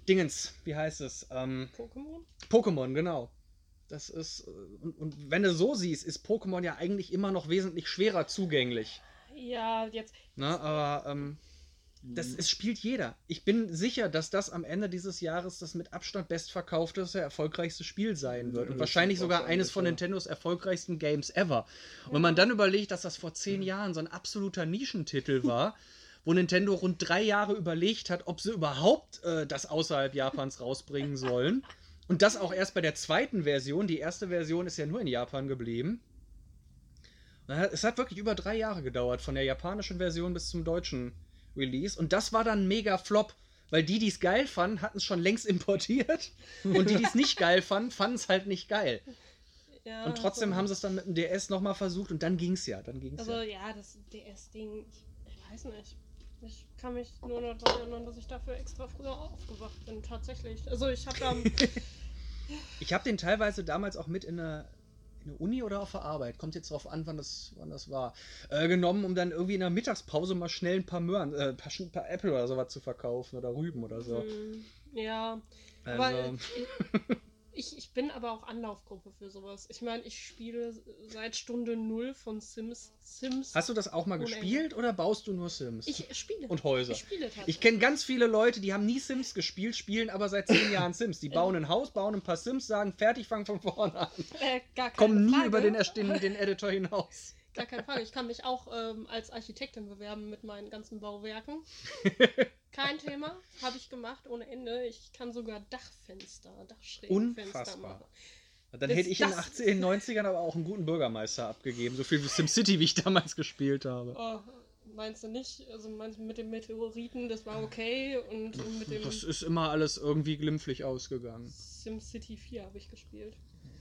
Dingens, wie heißt es? Ähm, Pokémon? Pokémon, genau. Das ist, äh, und, und wenn du so siehst, ist Pokémon ja eigentlich immer noch wesentlich schwerer zugänglich. Ja, jetzt. Ne? Aber ähm, das es spielt jeder. Ich bin sicher, dass das am Ende dieses Jahres das mit Abstand bestverkaufteste, erfolgreichste Spiel sein wird. Und wahrscheinlich sogar eines von. Nintendos erfolgreichsten Games ever. Und wenn man dann überlegt, dass das vor zehn Jahren so ein absoluter Nischentitel war, wo Nintendo rund drei Jahre überlegt hat, ob sie überhaupt äh, das außerhalb Japans rausbringen sollen. Und das auch erst bei der zweiten Version. Die erste Version ist ja nur in Japan geblieben. Es hat wirklich über drei Jahre gedauert, von der japanischen Version bis zum deutschen Release. Und das war dann mega Flop, weil die, die es geil fanden, hatten es schon längst importiert. Und die, die es nicht geil fanden, fanden es halt nicht geil. Ja, Und trotzdem so. haben sie es dann mit dem DS nochmal versucht und dann ging es ja. Dann ging's Also ja. ja, das DS-Ding, ich, ich weiß nicht. Ich kann mich nur noch daran erinnern, dass ich dafür extra früher aufgewacht bin, tatsächlich. Also ich habe da. Ich habe den teilweise damals auch mit in der, in der Uni oder auf der Arbeit, kommt jetzt drauf an, wann das, wann das war, äh, genommen, um dann irgendwie in der Mittagspause mal schnell ein paar Möhren, äh, ein paar, ein paar Äpfel oder sowas zu verkaufen oder Rüben oder so. Hm, ja, aber Also, ich, ich bin aber auch Anlaufgruppe für sowas. Ich meine, ich spiele seit Stunde null von Sims. Sims. hast du das auch mal gespielt oder baust du nur Sims? ich spiele. und Häuser. Ich spiele tatsächlich. Ich kenne ganz viele Leute, die haben nie Sims gespielt, spielen aber seit zehn Jahren Sims. Die bauen ein Haus, bauen ein paar Sims, sagen fertig, fangen von vorne an. äh, gar keine Kommen nie Frage. über den, den, den Editor hinaus. Gar keine Frage. Ich kann mich auch ähm, als Architektin bewerben mit meinen ganzen Bauwerken. Kein Thema. Habe ich gemacht ohne Ende. Ich kann sogar Dachfenster, Dachschrägenfenster Unfassbar. machen. Dann Das- hätte ich in den das- 18, 90ern aber auch einen guten Bürgermeister abgegeben. So viel wie SimCity, wie ich damals gespielt habe. Oh, meinst du nicht? Also meinst du mit dem Meteoriten, das war okay. Und, und mit dem Das ist immer alles irgendwie glimpflich ausgegangen. SimCity 4 habe ich gespielt.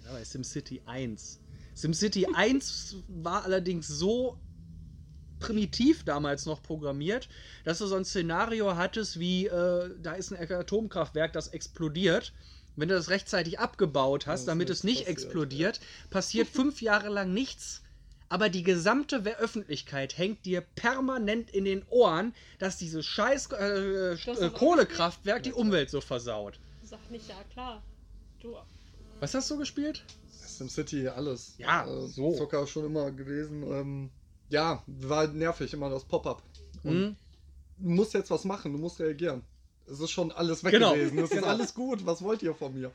Ja, bei SimCity 1. SimCity 1 war allerdings so primitiv damals noch programmiert, dass du so ein Szenario hattest wie, äh, da ist ein Atomkraftwerk, das explodiert. Wenn du das rechtzeitig abgebaut hast, damit es nicht passiert, explodiert, passiert fünf Jahre lang nichts. Aber die gesamte Öffentlichkeit hängt dir permanent in den Ohren, dass dieses scheiß äh, äh, Kohlekraftwerk die Umwelt so versaut. Sag nicht, ja klar. Du, Was hast du gespielt? SimCity, alles. Ja, äh, so. Zocker schon immer gewesen. Ähm, ja, war nervig, immer das Pop-up. Und Hm? du musst jetzt was machen, du musst reagieren. Es ist schon alles weg Genau, gewesen. Es genau. ist alles gut. Was wollt ihr von mir?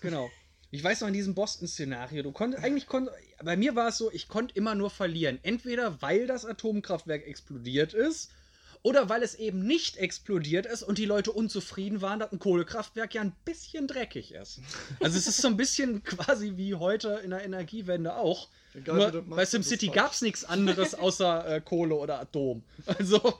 Genau. Ich weiß noch in diesem Boston-Szenario, du konntest, eigentlich konnt, bei mir war es so, ich konnte immer nur verlieren. Entweder weil das Atomkraftwerk explodiert ist oder weil es eben nicht explodiert ist und die Leute unzufrieden waren, dass ein Kohlekraftwerk ja ein bisschen dreckig ist. Also es ist so ein bisschen quasi wie heute in der Energiewende auch. Egal, Nur bei SimCity gab es nichts anderes außer äh, Kohle oder Atom. Also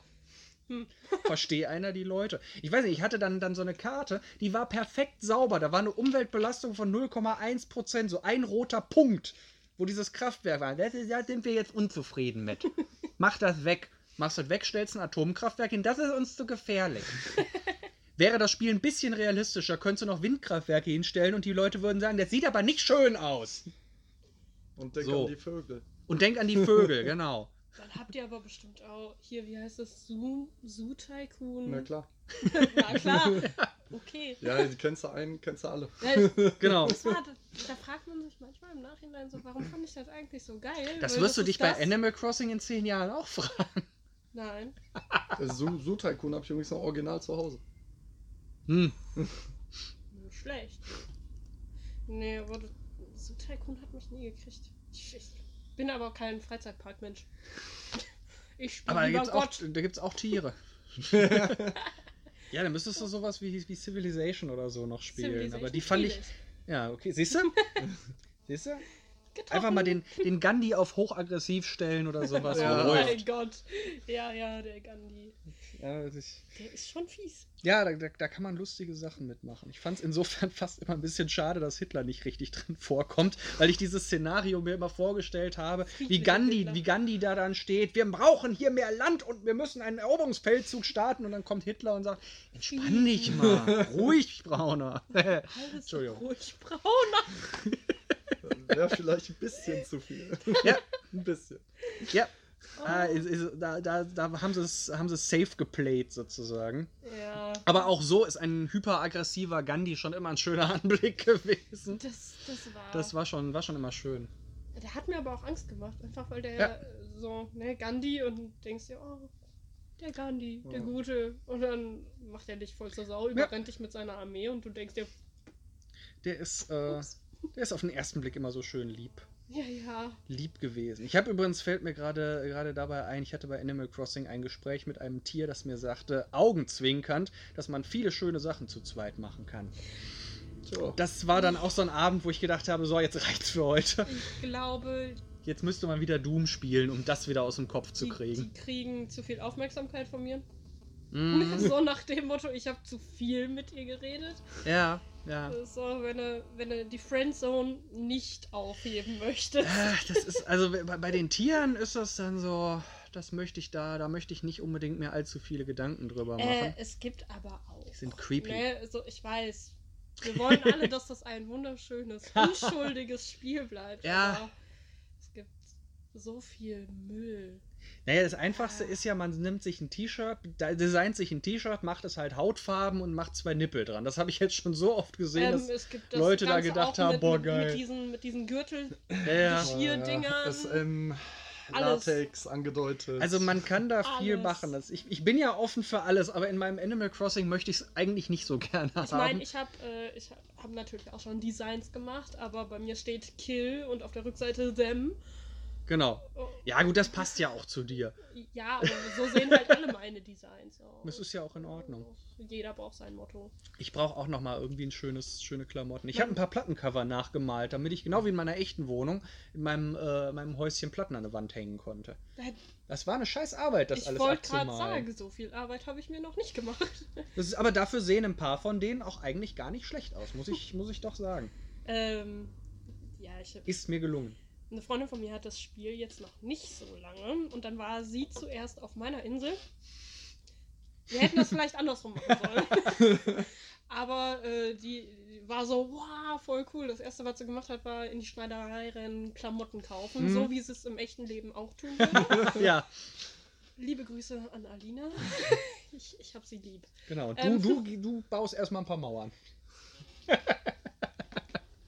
Hm. verstehe einer die Leute. Ich weiß nicht, ich hatte dann, dann so eine Karte, die war perfekt sauber. Da war eine Umweltbelastung von 0,1 Prozent, so ein roter Punkt, wo dieses Kraftwerk war. Ist, da sind wir jetzt unzufrieden mit. Mach das weg. Machst das weg, stellst ein Atomkraftwerk hin. Das ist uns zu gefährlich. Wäre das Spiel ein bisschen realistischer, könntest du noch Windkraftwerke hinstellen und die Leute würden sagen, das sieht aber nicht schön aus. Und denk So. an die Vögel. Und denk an die Vögel, genau. dann habt ihr aber bestimmt auch hier, wie heißt das? Zoo, Zoo Tycoon? Na klar. Na klar. Okay. Ja, die kennst du einen, kennst du alle. Ja, Genau. Das war, da, da fragt man sich manchmal im Nachhinein so, warum fand ich das eigentlich so geil? Das wirst du dich bei Animal Crossing in zehn Jahren auch fragen. Nein. Zoo, Zoo Tycoon hab ich übrigens noch original zu Hause. Hm. Schlecht. Nee, aber Zoo Tycoon hat mich nie gekriegt. Ich, ich bin aber kein Freizeitparkmensch. Ich spiele Aber da lieber gibt's, auch, Gott. da gibt's auch Tiere. ja, dann müsstest du sowas wie, wie Civilization oder so noch spielen. Aber die fand ich. Ja, okay. Siehst du? Siehst du? Getroffen. Einfach mal den, den Gandhi auf hochaggressiv stellen oder sowas. Oh Ja. Läuft. mein Gott. Ja, ja, der Gandhi. Ja, ist- Der ist schon fies. ja da, da, da kann man lustige Sachen mitmachen. Ich fand es insofern fast immer ein bisschen schade, dass Hitler nicht richtig drin vorkommt, weil ich dieses Szenario mir immer vorgestellt habe, wie Gandhi, wie Gandhi da dann steht, wir brauchen hier mehr Land und wir müssen einen Eroberungsfeldzug starten und dann kommt Hitler und sagt, entspann dich mal, ruhig, Brauner. Entschuldigung. ruhig brauner. Wäre vielleicht ein bisschen zu viel. ja, Ein bisschen. ja. Ah, ist, ist, da, da, da haben sie es haben sie es safe geplayt sozusagen. Ja. Aber auch so ist ein hyperaggressiver Gandhi schon immer ein schöner Anblick gewesen. Das, das war. Das war schon, war schon immer schön. Der hat mir aber auch Angst gemacht, einfach weil der Ja. so, ne, Gandhi und denkst dir, oh, der Gandhi, der Ja. Gute. Und dann macht er dich voll zur Sau, überrennt dich mit seiner Armee und du denkst dir, Der ist, äh, ups, der ist auf den ersten Blick immer so schön lieb. ja, ja. Lieb gewesen. Ich habe übrigens, fällt mir gerade gerade dabei ein, ich hatte bei Animal Crossing ein Gespräch mit einem Tier, das mir sagte, augenzwinkernd, dass man viele schöne Sachen zu zweit machen kann. Tja. Das war dann auch so ein Abend, wo ich gedacht habe, so, jetzt reicht's für heute. Ich glaube, Jetzt müsste man wieder Doom spielen, um das wieder aus dem Kopf zu die, kriegen. die kriegen zu viel Aufmerksamkeit von mir. Mm, So nach dem Motto, ich habe zu viel mit ihr geredet. ja, ja. So, wenn er, wenn er die Friendzone nicht aufheben möchte. Ah, Das ist, also bei, bei den Tieren ist das dann so, das möchte ich da, da möchte ich nicht unbedingt mir allzu viele Gedanken drüber Äh, machen. es gibt aber auch. Die sind creepy. Ne, so, ich weiß. Wir wollen alle, dass das ein wunderschönes, unschuldiges Spiel bleibt. Ja. Es gibt so viel Müll. Naja, das Einfachste ist ja, man nimmt sich ein T-Shirt, da- designt sich ein T-Shirt, macht es halt Hautfarben und macht zwei Nippel dran. Das habe ich jetzt schon so oft gesehen, Ähm, dass Leute da Ganze gedacht auch haben, mit, boah, mit, geil. Mit diesen, mit diesen Gürtel. ja, ja. Geschirrdingern. SM, Alles. Latex angedeutet. Also man kann da viel Alles. machen. Das, ich, ich bin ja offen für alles, aber in meinem Animal Crossing möchte ich es eigentlich nicht so gerne Ich haben. meine, ich habe äh, ich hab natürlich auch schon Designs gemacht, aber bei mir steht Kill und auf der Rückseite Them. Genau. Oh, Ja gut, das passt ja auch zu dir. Ja, aber so sehen halt alle meine Designs aus. Das ist ja auch in Ordnung. Jeder braucht sein Motto. Ich brauche auch noch mal irgendwie ein schönes, schöne Klamotten. Ich habe ein paar Plattencover nachgemalt, damit ich genau wie in meiner echten Wohnung in meinem, äh, meinem Häuschen Platten an der Wand hängen konnte. Das war eine scheiß Arbeit, das ich alles wollte gerade abzumalen. sagen, so viel Arbeit habe ich mir noch nicht gemacht. Das ist, aber dafür sehen ein paar von denen auch eigentlich gar nicht schlecht aus, muss ich, muss ich doch sagen. ähm, ja, ich Ist mir gelungen. Eine Freundin von mir hat das Spiel jetzt noch nicht so lange und dann war sie zuerst auf meiner Insel. Wir hätten das vielleicht andersrum machen sollen. Aber äh, die, die war so, wow, voll cool. Das erste, was sie gemacht hat, war in die Schneiderei rennen, Klamotten kaufen, Mhm. so wie sie es im echten Leben auch tun würde. Ja, Liebe Grüße an Alina. Ich, ich hab sie lieb. genau. Du, Ähm. du, du baust erstmal ein paar Mauern.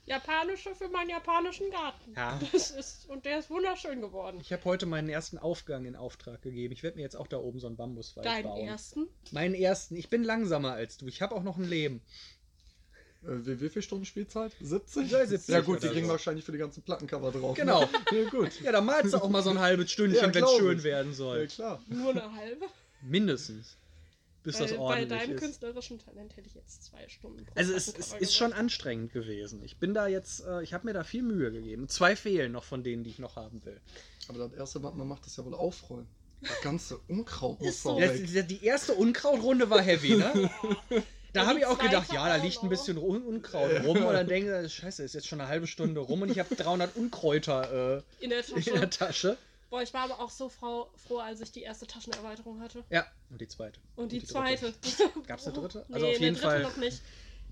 Japanische für meinen japanischen Garten. Ja. Das ist, und der ist wunderschön geworden. Ich habe heute meinen ersten Aufgang in Auftrag gegeben. Ich werde mir jetzt auch da oben so einen Bambuswald Deinen bauen. ersten? Meinen ersten. Ich bin langsamer als du. Ich habe auch noch ein Leben. äh, wie, wie viel Stunden Spielzeit? 70? Ja, 70 Ja gut, die kriegen so. wahrscheinlich für die ganzen Plattencover drauf. Genau. Ne? Ja, gut. Ja, dann malst du auch mal so ein halbes Stündchen, Ja, wenn es schön werden Ja, soll. klar. Nur eine halbe? Mindestens. Bis das Bei, bei ordentlich deinem ist. künstlerischen Talent hätte ich jetzt zwei Stunden pro Also es, es ist schon anstrengend gewesen. Ich bin da jetzt, äh, ich habe mir da viel Mühe gegeben. Zwei fehlen noch von denen, die ich noch haben will. Aber das erste, was man macht, ist ja wohl aufräumen. Das ganze Unkraut muss Ist so. weg. die, die erste Unkrautrunde war heavy, ne? Da habe ich auch gedacht, ja, da liegt ein bisschen Un Unkraut rum und dann denke ich, scheiße, ist jetzt schon eine halbe Stunde rum und ich habe 300 Unkräuter in der äh, in der Tasche. Boah, ich war aber auch so froh, froh, als ich die erste Taschenerweiterung hatte. Ja, und die zweite. Und die, dritte. zweite. Gab's eine dritte? Nee, Also auf eine jeden dritte Fall- noch nicht.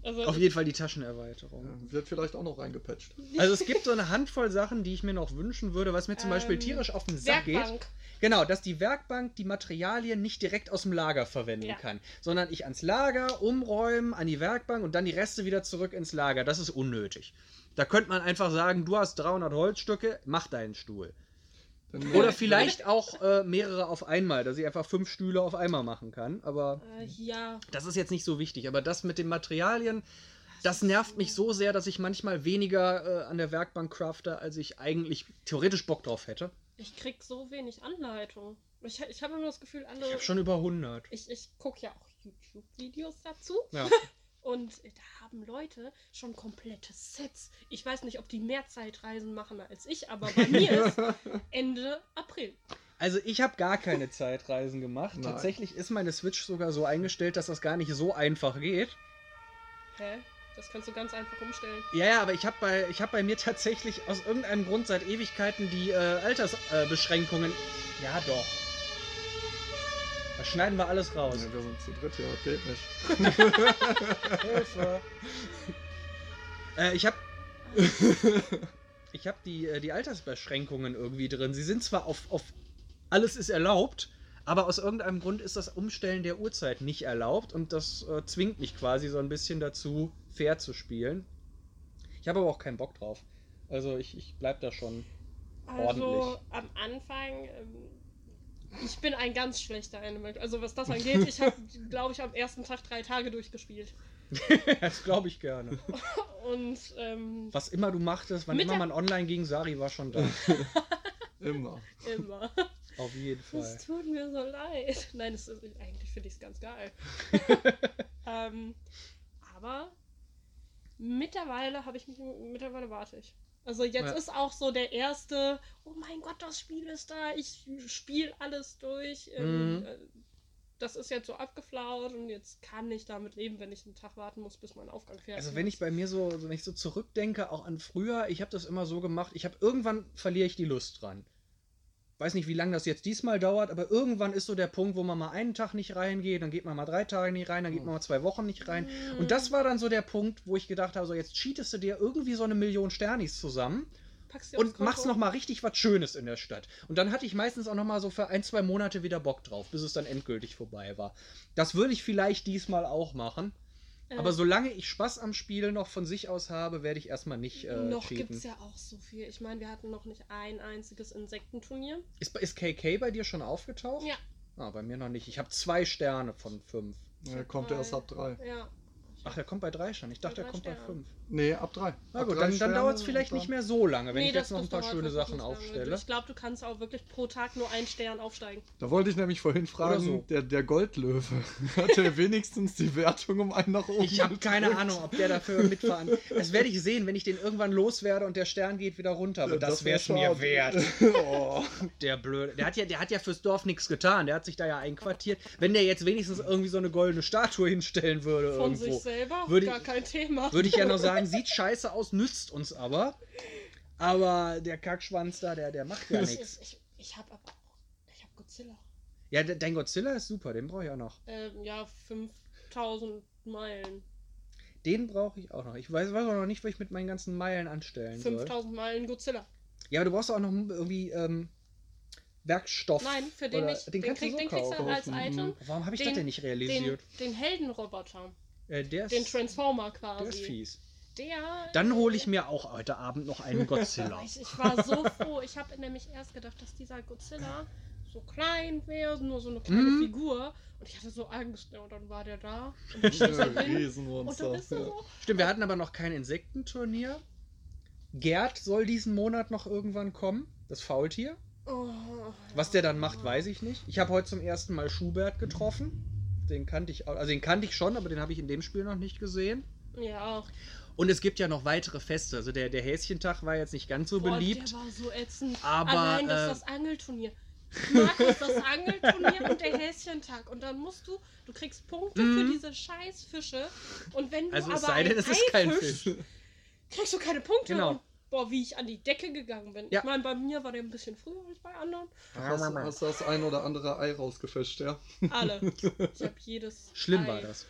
Also, Auf jeden Fall die Taschenerweiterung. Ja, wird vielleicht auch noch reingepatcht. Also es gibt so eine Handvoll Sachen, die ich mir noch wünschen würde, was mir zum Beispiel Ähm, tierisch auf den Sack geht. Werkbank. Genau, dass die Werkbank die Materialien nicht direkt aus dem Lager verwenden Ja. kann, sondern ich ans Lager umräumen, an die Werkbank und dann die Reste wieder zurück ins Lager. Das ist unnötig. Da könnte man einfach sagen, du hast 300 Holzstücke, mach deinen Stuhl. Dann, Oder äh, vielleicht auch äh, mehrere auf einmal, dass ich einfach fünf Stühle auf einmal machen kann. Aber Äh, ja, das ist jetzt nicht so wichtig. Aber das mit den Materialien, das nervt mich so sehr, dass ich manchmal weniger äh, an der Werkbank crafte, als ich eigentlich theoretisch Bock drauf hätte. ich krieg so wenig Anleitung. Ich, ich habe immer das Gefühl, alle. Ich habe schon über 100. Ich, ich gucke ja auch YouTube-Videos dazu. Ja. Und da haben Leute schon komplette Sets. Ich weiß nicht, ob die mehr Zeitreisen machen als ich, aber bei mir ist Ende April. Also ich habe gar keine Zeitreisen gemacht. Nein. Tatsächlich ist meine Switch sogar so eingestellt, dass das gar nicht so einfach geht. Hä? Das kannst du ganz einfach umstellen. Ja, ja, aber ich habe bei, ich hab bei mir tatsächlich aus irgendeinem Grund seit Ewigkeiten die äh, Altersbeschränkungen. Äh, ja, doch. Da schneiden wir alles raus. Ja, wir sind zu dritt, ja, das geht nicht. Hilfe. äh, ich habe ich habe die, äh, die Altersbeschränkungen irgendwie drin. Sie sind zwar auf, auf alles ist erlaubt. Aber aus irgendeinem Grund ist das Umstellen der Uhrzeit nicht erlaubt und das äh, zwingt mich quasi so ein bisschen dazu, fair zu spielen. Ich habe aber auch keinen Bock drauf. Also ich, ich bleib da schon. Also Ordentlich. am Anfang, ähm, ich bin ein ganz schlechter Animal. Also was das angeht, ich habe, glaube ich, am ersten Tag drei Tage durchgespielt. das glaube ich gerne. Und ähm, Was immer du machtest, wann immer man online ging, Sari war schon da. Immer. immer. Auf jeden Fall. Es tut mir so leid. Nein, es ist, eigentlich finde ich es ganz geil. ähm, aber mittlerweile habe ich mich, mittlerweile warte ich. Also jetzt Ja. ist auch so der erste, oh mein Gott, das Spiel ist da, ich spiele alles durch. Ähm, Mhm. äh, Das ist jetzt so abgeflaut und jetzt kann ich damit leben, wenn ich einen Tag warten muss, bis mein Aufgang fertig ist. Also wenn ich bei mir so, wenn ich so zurückdenke, auch an früher, ich habe das immer so gemacht, ich habe irgendwann verliere ich die Lust dran. Weiß nicht, wie lange das jetzt diesmal dauert, aber irgendwann ist so der Punkt, wo man mal einen Tag nicht reingeht, dann geht man mal drei Tage nicht rein, dann geht man mal zwei Wochen nicht rein. Und das war dann so der Punkt, wo ich gedacht habe, so jetzt cheatest du dir irgendwie so eine Million Sternis zusammen und machst noch mal richtig was Schönes in der Stadt. Und dann hatte ich meistens auch noch mal so für ein, zwei Monate wieder Bock drauf, bis es dann endgültig vorbei war. Das würde ich vielleicht diesmal auch machen. Äh, Aber solange ich Spaß am Spiel noch von sich aus habe, werde ich erstmal nicht äh, noch gibt es ja auch so viel. Ich meine, wir hatten noch nicht ein einziges Insektenturnier. Ist, ist KK bei dir schon aufgetaucht? Ja. Ah, bei mir noch nicht. Ich habe zwei Sterne von fünf. Er kommt erst ab drei. Ja. Ach, der kommt bei drei schon. Ich dachte, der drei kommt bei Sterne. fünf. Nee, ab drei. Na ab gut, drei dann, dann dauert es vielleicht nicht mehr so lange, wenn Nee, ich das- jetzt noch ein das paar schöne Sachen aufstelle. Ich glaube, du kannst auch wirklich pro Tag nur einen Stern aufsteigen. Da wollte ich nämlich vorhin fragen, so. der, der Goldlöwe, hat der wenigstens die Wertung um einen nach oben Ich habe keine? Ahnung, ob der dafür mitfahren. Das werde ich sehen, wenn ich den irgendwann loswerde und der Stern geht wieder runter. Aber das, wär wäre es mir wert. oh. Der Blöde. Der hat, ja, der hat ja fürs Dorf nichts getan. Der hat sich da ja einquartiert. Wenn der jetzt wenigstens irgendwie so eine goldene Statue hinstellen würde Von irgendwo, sich selber, Würde gar ich- kein Thema. würde ich ja noch sagen, sieht scheiße aus, nützt uns aber. Aber der Kackschwanz da, der, der macht ja ich nichts. ich, ich habe aber auch. Ich habe Godzilla. Ja, de- dein Godzilla ist super, den brauche ich auch noch. Ähm, ja, 5000 Meilen. Den brauche ich auch noch. Ich weiß, weiß auch noch nicht, was ich mit meinen ganzen Meilen anstellen soll. 5000 Meilen Godzilla. Ja, aber du brauchst auch noch irgendwie ähm, Werkstoff. Nein, für den nicht. Den kannst krieg, so den kriegst du kaufen. als Item. Warum habe ich Den- das denn nicht Den, realisiert? den Heldenroboter. Äh, der, ist, Den Transformer quasi. der ist fies. Der. Dann hole ich mir auch heute Abend noch einen Godzilla. Ich, ich war so froh. Ich habe nämlich erst gedacht, dass dieser Godzilla so klein wäre, nur so eine kleine Mhm. Figur. Und ich hatte so Angst. Ja, und dann war der da. Und ich Ja. Und dann Ja. so. Stimmt, wir hatten aber noch kein Insektenturnier. Gerd soll diesen Monat noch irgendwann kommen. Das Faultier. Oh, Was der dann macht, weiß ich nicht. Ich habe heute zum ersten Mal Schubert getroffen. Den kannte ich auch. Also den kannte ich schon, aber den habe ich in dem Spiel noch nicht gesehen. Ja. Und es gibt ja noch weitere Feste. Also der, der Häschentag war jetzt nicht ganz so Boah, beliebt. Der war so ätzend. Aber, Allein das, äh, das Angelturnier. Markus, das Angelturnier und der Häschentag. Und dann musst du, du kriegst Punkte für Mhm. diese scheiß Fische. Und wenn du Also aber es sei denn, ein es ist Ei kein fischst, Fisch. kriegst du keine Punkte. Genau. Und, boah, wie ich an die Decke gegangen bin. Ja. Ich meine, bei mir war der ein bisschen früher als bei anderen. Hast, hast du das ein oder andere Ei rausgefischt, ja? Alle. Ich habe jedes Schlimm Ei war das.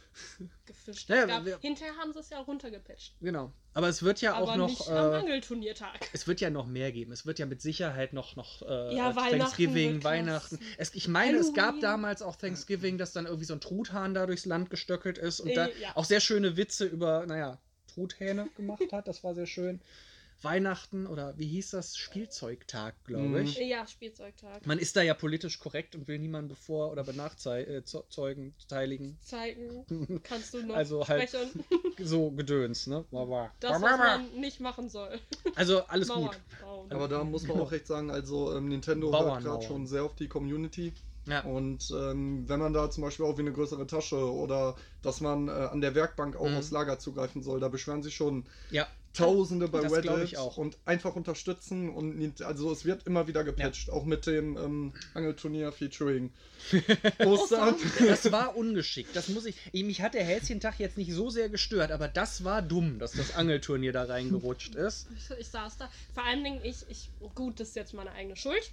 Gefischt. Naja, gab, wir- hinterher haben sie es ja runtergepatcht. Genau. Aber es wird ja aber auch noch. nicht am Äh, Angelturniertag. es wird ja noch mehr geben. Es wird ja mit Sicherheit noch, noch äh, Ja, Weihnachten Thanksgiving, Weihnachten. krass. Es, ich meine, es gab Halloween. damals auch Thanksgiving, dass dann irgendwie so ein Truthahn da durchs Land gestöckelt ist und Äh, da ja. auch sehr schöne Witze über, naja, Truthähne gemacht hat. Das war sehr schön. Weihnachten oder wie hieß das? Spielzeugtag, glaube Mhm. ich. Ja, Spielzeugtag. Man ist da ja politisch korrekt und will niemanden bevor- oder benachteiligen, teiligen. Zeigen kannst du noch Also halt sprechen. so Gedöns, ne? Das, was man nicht machen soll. Also alles Mauern gut. bauen. Aber da muss man auch echt sagen, also ähm, Nintendo hört Bauernmauern. gerade schon sehr auf die Community. Ja. Und ähm, wenn man da zum Beispiel auch wie eine größere Tasche oder dass man äh, an der Werkbank auch Mhm. aufs Lager zugreifen soll, da beschweren sich schon ja. Tausende bei Das Reddit ich auch. und einfach unterstützen und also es wird immer wieder gepatcht, auch mit dem ähm, Angelturnier featuring Ostern. Das war ungeschickt. Das muss ich. Mich hat der Häschentag jetzt nicht so sehr gestört, aber das war dumm, dass das Angelturnier da reingerutscht ist. Ich, ich saß da. Vor allen Dingen, ich, ich, gut, das ist jetzt meine eigene Schuld.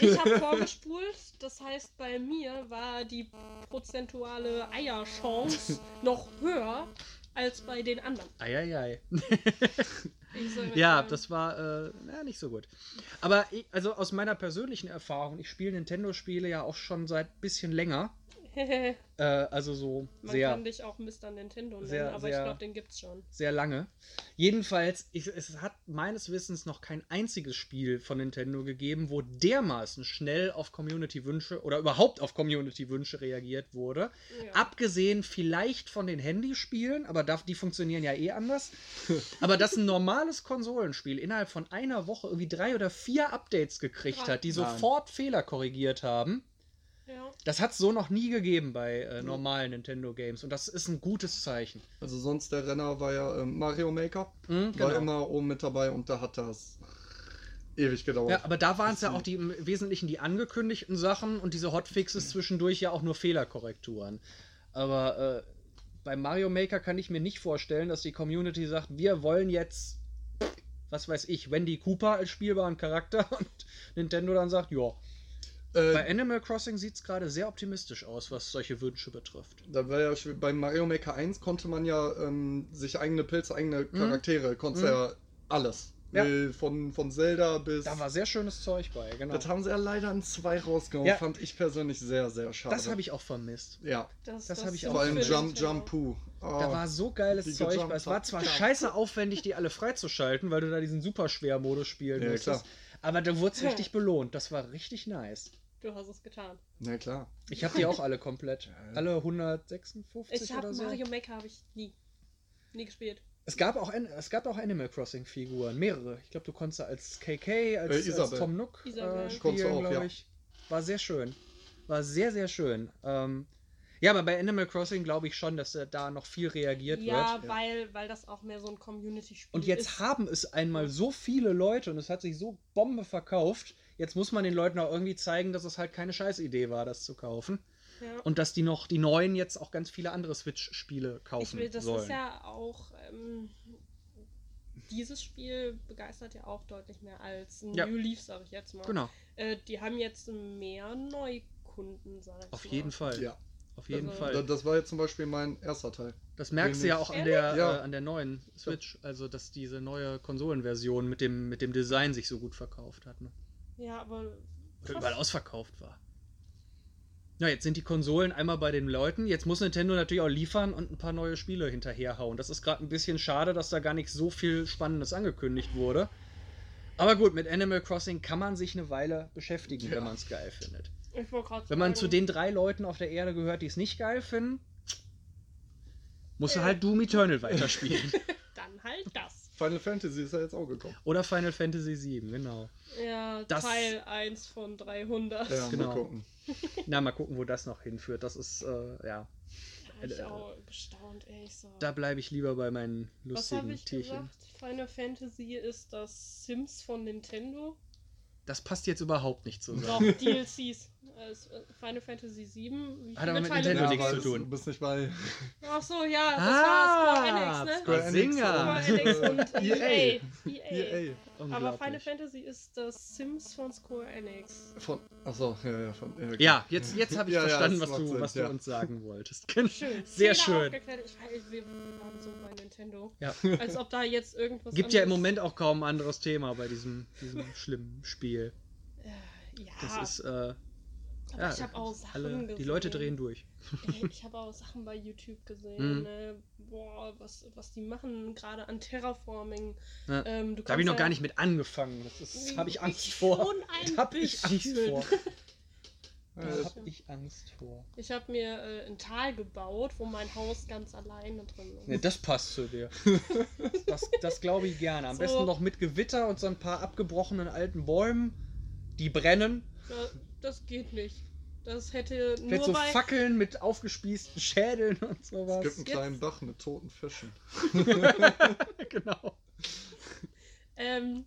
Ich habe vorgespult, das heißt, bei mir war die prozentuale Eierchance noch höher als bei den anderen. Eieiei. Ja, das war äh, na, nicht so gut. Aber ich, also aus meiner persönlichen Erfahrung, ich spiele Nintendo-Spiele ja auch schon seit bisschen länger. Äh, also so Man sehr. kann dich auch Mr. Nintendo nennen, sehr, aber sehr- ich glaube, den gibt's schon. sehr lange. Jedenfalls, ich, es hat meines Wissens noch kein einziges Spiel von Nintendo gegeben, wo dermaßen schnell auf Community-Wünsche oder überhaupt auf Community-Wünsche reagiert wurde. Ja. Abgesehen vielleicht von den Handyspielen, aber da, die funktionieren ja eh anders. aber dass ein normales Konsolenspiel innerhalb von einer Woche irgendwie drei oder vier Updates gekriegt hat, die Nein. sofort Fehler korrigiert haben, Ja. das hat es so noch nie gegeben bei äh, normalen Nintendo-Games. Und das ist ein gutes Zeichen. Also sonst der Renner war ja ähm, Mario Maker. Mhm, War immer oben mit dabei und da hat das ewig gedauert. Ja, aber da waren es ja auch die im Wesentlichen die angekündigten Sachen und diese Hotfixes zwischendurch ja auch nur Fehlerkorrekturen. Aber äh, bei Mario Maker kann ich mir nicht vorstellen, dass die Community sagt, wir wollen jetzt, was weiß ich, Wendy Cooper als spielbaren Charakter und Nintendo dann sagt, ja. Bei äh, Animal Crossing sieht es gerade sehr optimistisch aus, was solche Wünsche betrifft. da war ja bei Mario Maker 1 konnte man ja ähm, sich eigene Pilze, eigene Charaktere, konntest Mhm. ja alles. Ja. Von, von Zelda bis. Da war sehr schönes Zeug bei, genau. das haben sie ja leider in zwei rausgehauen. Ja. Fand ich persönlich sehr, sehr schade. Das habe ich auch vermisst. Ja, Das, Das hab ich auch. vor allem Jump. Jump, Poo. Oh, Da war so geiles Zeug. bei. Es war zwar Ja. scheiße aufwendig, die alle freizuschalten, weil du da diesen Superschwermodus spielen Ja, musstest. klar. Aber da wurde es richtig belohnt. Das war richtig nice. Du hast es getan. Na klar. Ich habe die auch alle komplett. Alle 156 Ich habe oder so. Mario Maker habe ich nie. Nie gespielt. Es gab auch, es gab auch Animal Crossing Figuren, mehrere. Ich glaube, du konntest da als KK, als, Äh, als. Tom Nook Isabel. äh, spielen, glaube ja. ich. War sehr schön. War sehr, sehr schön. Ähm, ja, aber bei Animal Crossing glaube ich schon, dass äh, da noch viel reagiert Ja, wird. weil, weil das auch mehr so ein Community-Spiel Und jetzt ist. haben es einmal so viele Leute und es hat sich so Bombe verkauft. Jetzt muss man den Leuten auch irgendwie zeigen, dass es halt keine Scheißidee war, das zu kaufen. Ja. Und dass die noch, die neuen jetzt auch ganz viele andere Switch-Spiele Ich kaufen will, das sollen. ist ja auch. Ähm, dieses Spiel begeistert ja auch deutlich mehr als ein Ja. New Leaf, sag ich jetzt mal. genau, Äh, die haben jetzt mehr Neukunden, sag ich auf mal. jeden Fall. Ja. Auf jeden Also- Fall. Da- Das war jetzt zum Beispiel mein erster Teil. Das merkst du ja auch an der, Ja. äh, an der neuen Switch, also dass diese neue Konsolenversion mit dem, mit dem Design sich so gut verkauft hat. Ne? Ja, aber. Krass. überall ausverkauft war. Ja, jetzt sind die Konsolen einmal bei den Leuten. Jetzt muss Nintendo natürlich auch liefern und ein paar neue Spiele hinterherhauen. Das ist gerade ein bisschen schade, dass da gar nicht so viel Spannendes angekündigt wurde. Aber gut, mit Animal Crossing kann man sich eine Weile beschäftigen, Ja. wenn man es geil findet. Ich wollte gerade Wenn man zu den drei Leuten auf der Erde gehört, die es nicht geil finden, musst du halt Doom Eternal weiterspielen. Dann halt das. Final Fantasy ist ja jetzt auch gekommen. Oder Final Fantasy VII, genau. Ja, Das- Teil 1 von 300. Ja, Genau. mal gucken. Na, mal gucken, wo das noch hinführt. Das ist, äh, ja. Da hab ich auch gestaunt, ey. Ich so. Da bleibe ich lieber bei meinen Was habe lustigen ich Tierchen. gesagt? Final Fantasy ist das Sims von Nintendo. Das passt jetzt überhaupt nicht zusammen. Doch, DLCs. Äh, es- äh, Final Fantasy 7. Wie Hat aber mit Teile Nintendo nichts zu tun. Du bist nicht bei Ach so, ja, das Ah, war Square Enix, ne? Square Enix. Square Enix und EA. EA. EA. EA. Aber Final. Fantasy ist das Sims von Square Enix. Von. Achso, ja, ja, von. Ja, okay. Ja, jetzt, jetzt habe ich Ja, ja, verstanden, das was, du, Sinn, was ja. du uns sagen wolltest. Schön. Sehr schön. aufgeklärt. Ich weiß, wir waren so bei Nintendo. Ja. Als ob da jetzt irgendwas. Gibt ja im Moment auch kaum ein anderes Thema bei diesem, diesem schlimmen Spiel. Äh, ja, Das ist, äh, aber ja, ich habe auch Sachen alle, gesehen. die Leute drehen durch. Ey, ich habe auch Sachen bei YouTube gesehen. Mhm. Ne? Boah, was, was die machen, gerade an Terraforming. Ja. Ähm, Da habe ich noch ja- gar nicht mit angefangen. Das habe ich Angst vor. Da habe ich Angst vor. Da habe ich Angst vor. Ich habe mir äh, ein Tal gebaut, wo mein Haus ganz alleine drin ist. Ne, das passt zu dir. Das, das glaube ich gerne. Am So. besten noch mit Gewitter und so ein paar abgebrochenen alten Bäumen, die brennen. Da, das geht nicht. Das hätte Vielleicht nur so bei. Fackeln mit aufgespießten Schädeln und Es sowas. gibt einen Jetzt- kleinen Bach mit toten Fischen. genau. Ähm,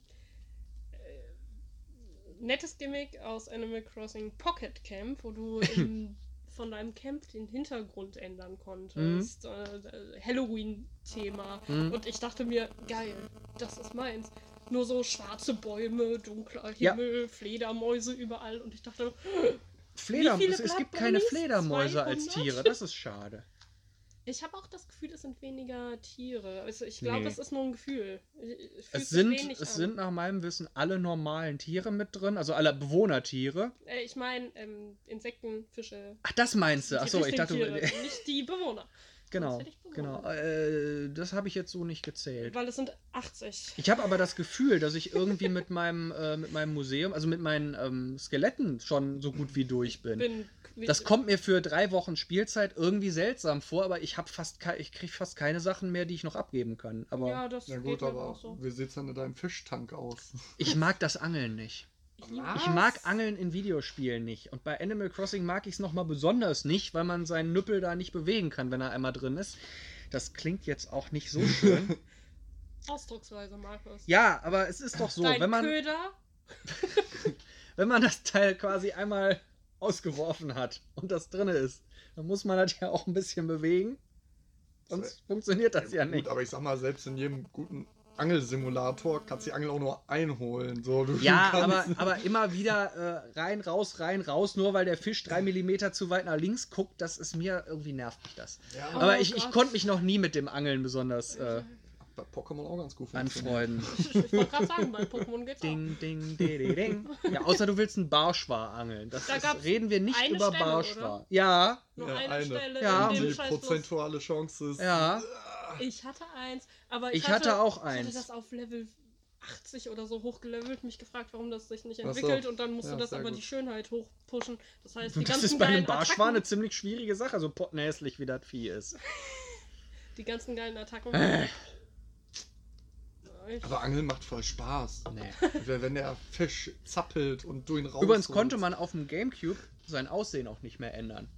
äh, nettes Gimmick aus Animal Crossing Pocket Camp, wo du im, von deinem Camp den Hintergrund ändern konntest. Äh, Halloween-Thema. Mhm. Und ich dachte mir, geil, das ist meins. Nur so schwarze Bäume, dunkler Ja. Himmel, Fledermäuse überall. Und ich dachte, Fleder Wie viele es, gibt keine? Fledermäuse als 200? Tiere. Das ist schade. Ich habe auch das Gefühl, es sind weniger Tiere. Also ich glaube, Nee. es ist nur ein Gefühl. Es sind, es an. sind nach meinem Wissen alle normalen Tiere mit drin, also alle Bewohnertiere. Äh, ich meine, ähm, Insekten, Fische. Ach, das meinst du? Achso, ich dachte, Tiere, nicht die Bewohner. Genau, genau. Äh, das habe ich jetzt so nicht gezählt. Weil es sind 80. Ich habe aber das Gefühl, dass ich irgendwie mit meinem, äh, mit meinem Museum, also mit meinen ähm, Skeletten schon so gut wie durch bin. Bin, Das kommt mir für drei Wochen Spielzeit irgendwie seltsam vor, aber ich habe fast kei- ich kriege fast keine Sachen mehr, die ich noch abgeben kann. Aber Ja, das Ja geht gut, mir aber auch so. wie sieht's denn in deinem Fischtank aus? ich mag das Angeln nicht. Ich mag Angeln in Videospielen nicht. Und bei Animal Crossing mag ich es nochmal besonders nicht, weil man seinen Nüppel da nicht bewegen kann, wenn er einmal drin ist. Das klingt jetzt auch nicht so schön. Ausdrucksweise, Markus. ja, aber es ist doch so, Dein wenn man, Köder, wenn man das Teil quasi einmal ausgeworfen hat und das drin ist, dann muss man das ja auch ein bisschen bewegen. Sonst funktioniert das ja Gut, nicht. aber ich sag mal, selbst in jedem guten Angelsimulator kannst du die Angel auch nur einholen. So, du Ja, aber, aber immer wieder äh, rein, raus, rein, raus, nur weil der Fisch drei Millimeter zu weit nach links guckt, das ist mir, irgendwie nervt mich das. Ja, Oh Aber ich, ich Gott. konnte mich noch nie mit dem Angeln besonders äh, bei Pokémon auch ganz gut funktioniert. anfreunden. ich, ich wollte gerade sagen, bei Pokémon geht's auch. Ding, ding, di, di, ding. Ja, außer du willst einen Barschwar angeln. Das Da ist, gab's reden wir nicht eine über Stelle, Barschwar. oder? Ja, Nur Ja, eine, eine. Stelle Ja. in dem Die prozentuale Chance ist. ja. Ich hatte eins, aber ich, Ich hatte auch Ich eins. hatte das auf Level 80 oder so hochgelevelt, mich gefragt, warum das sich nicht Ach so. entwickelt und dann musste Ja, das sehr aber gut. die Schönheit hochpushen. Das heißt, die Das ganzen ist bei einem geilen Barschwar eine ziemlich schwierige Sache, so pottenhässlich wie das Vieh ist. die ganzen geilen Attacken. Äh. Ich- Aber Angeln macht voll Spaß. Nee. Wenn wenn der Fisch zappelt und du ihn raus. Übrigens konnte man auf dem Gamecube sein Aussehen auch nicht mehr ändern.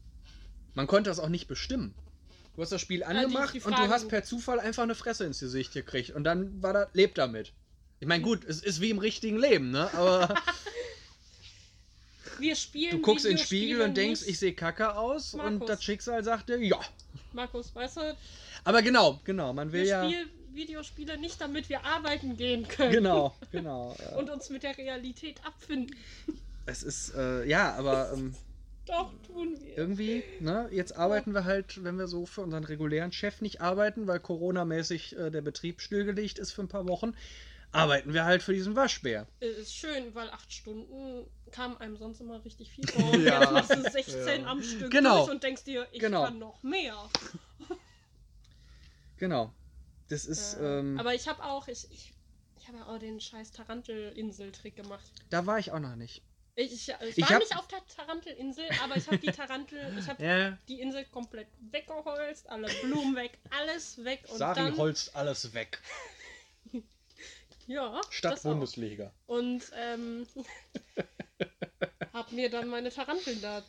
Man konnte das auch nicht bestimmen. Du hast das Spiel die- angemacht die und du hast per Zufall einfach eine Fresse ins Gesicht gekriegt und dann war da, lebt damit. Ich meine, gut, es ist wie im richtigen Leben, ne? Aber Wir spielen du guckst in den Spiegel und denkst, ich sehe kacke aus und Markus. das Schicksal sagt dir, ja. Markus, weißt du, Aber genau, genau, man will wir ja. spielen Videospiele nicht, damit wir arbeiten gehen können. Genau, genau. ja. Und uns mit der Realität abfinden. Es ist, äh, ja, aber ähm, Doch, tun wir. irgendwie, ne, jetzt arbeiten wir halt, wenn wir so für unseren regulären Chef nicht arbeiten, weil Corona-mäßig äh, der Betrieb stillgelegt ist für ein paar Wochen, arbeiten wir halt für diesen Waschbär. Äh, Ist schön, weil acht Stunden kam einem sonst immer richtig viel vor. Und Ja. Jetzt machst du 16 Ja. am Stück Genau. durch und denkst dir, ich Genau. kann noch mehr. Genau. Das ist, Ja. ähm, Aber ich habe auch, ich, ich, ich habe auch den scheiß Tarantel-Insel-Trick gemacht. da war ich auch noch nicht. Ich, ich, ich war hab- nicht auf der Tarantel-Insel, aber ich habe die Tarantel, ich habe Ja, die Insel komplett weggeholzt, alle Blumen weg, alles weg und Sari dann, holzt alles weg. ja, Stadt das auch. Bundesliga. Und ähm, hab mir dann meine Taranteln da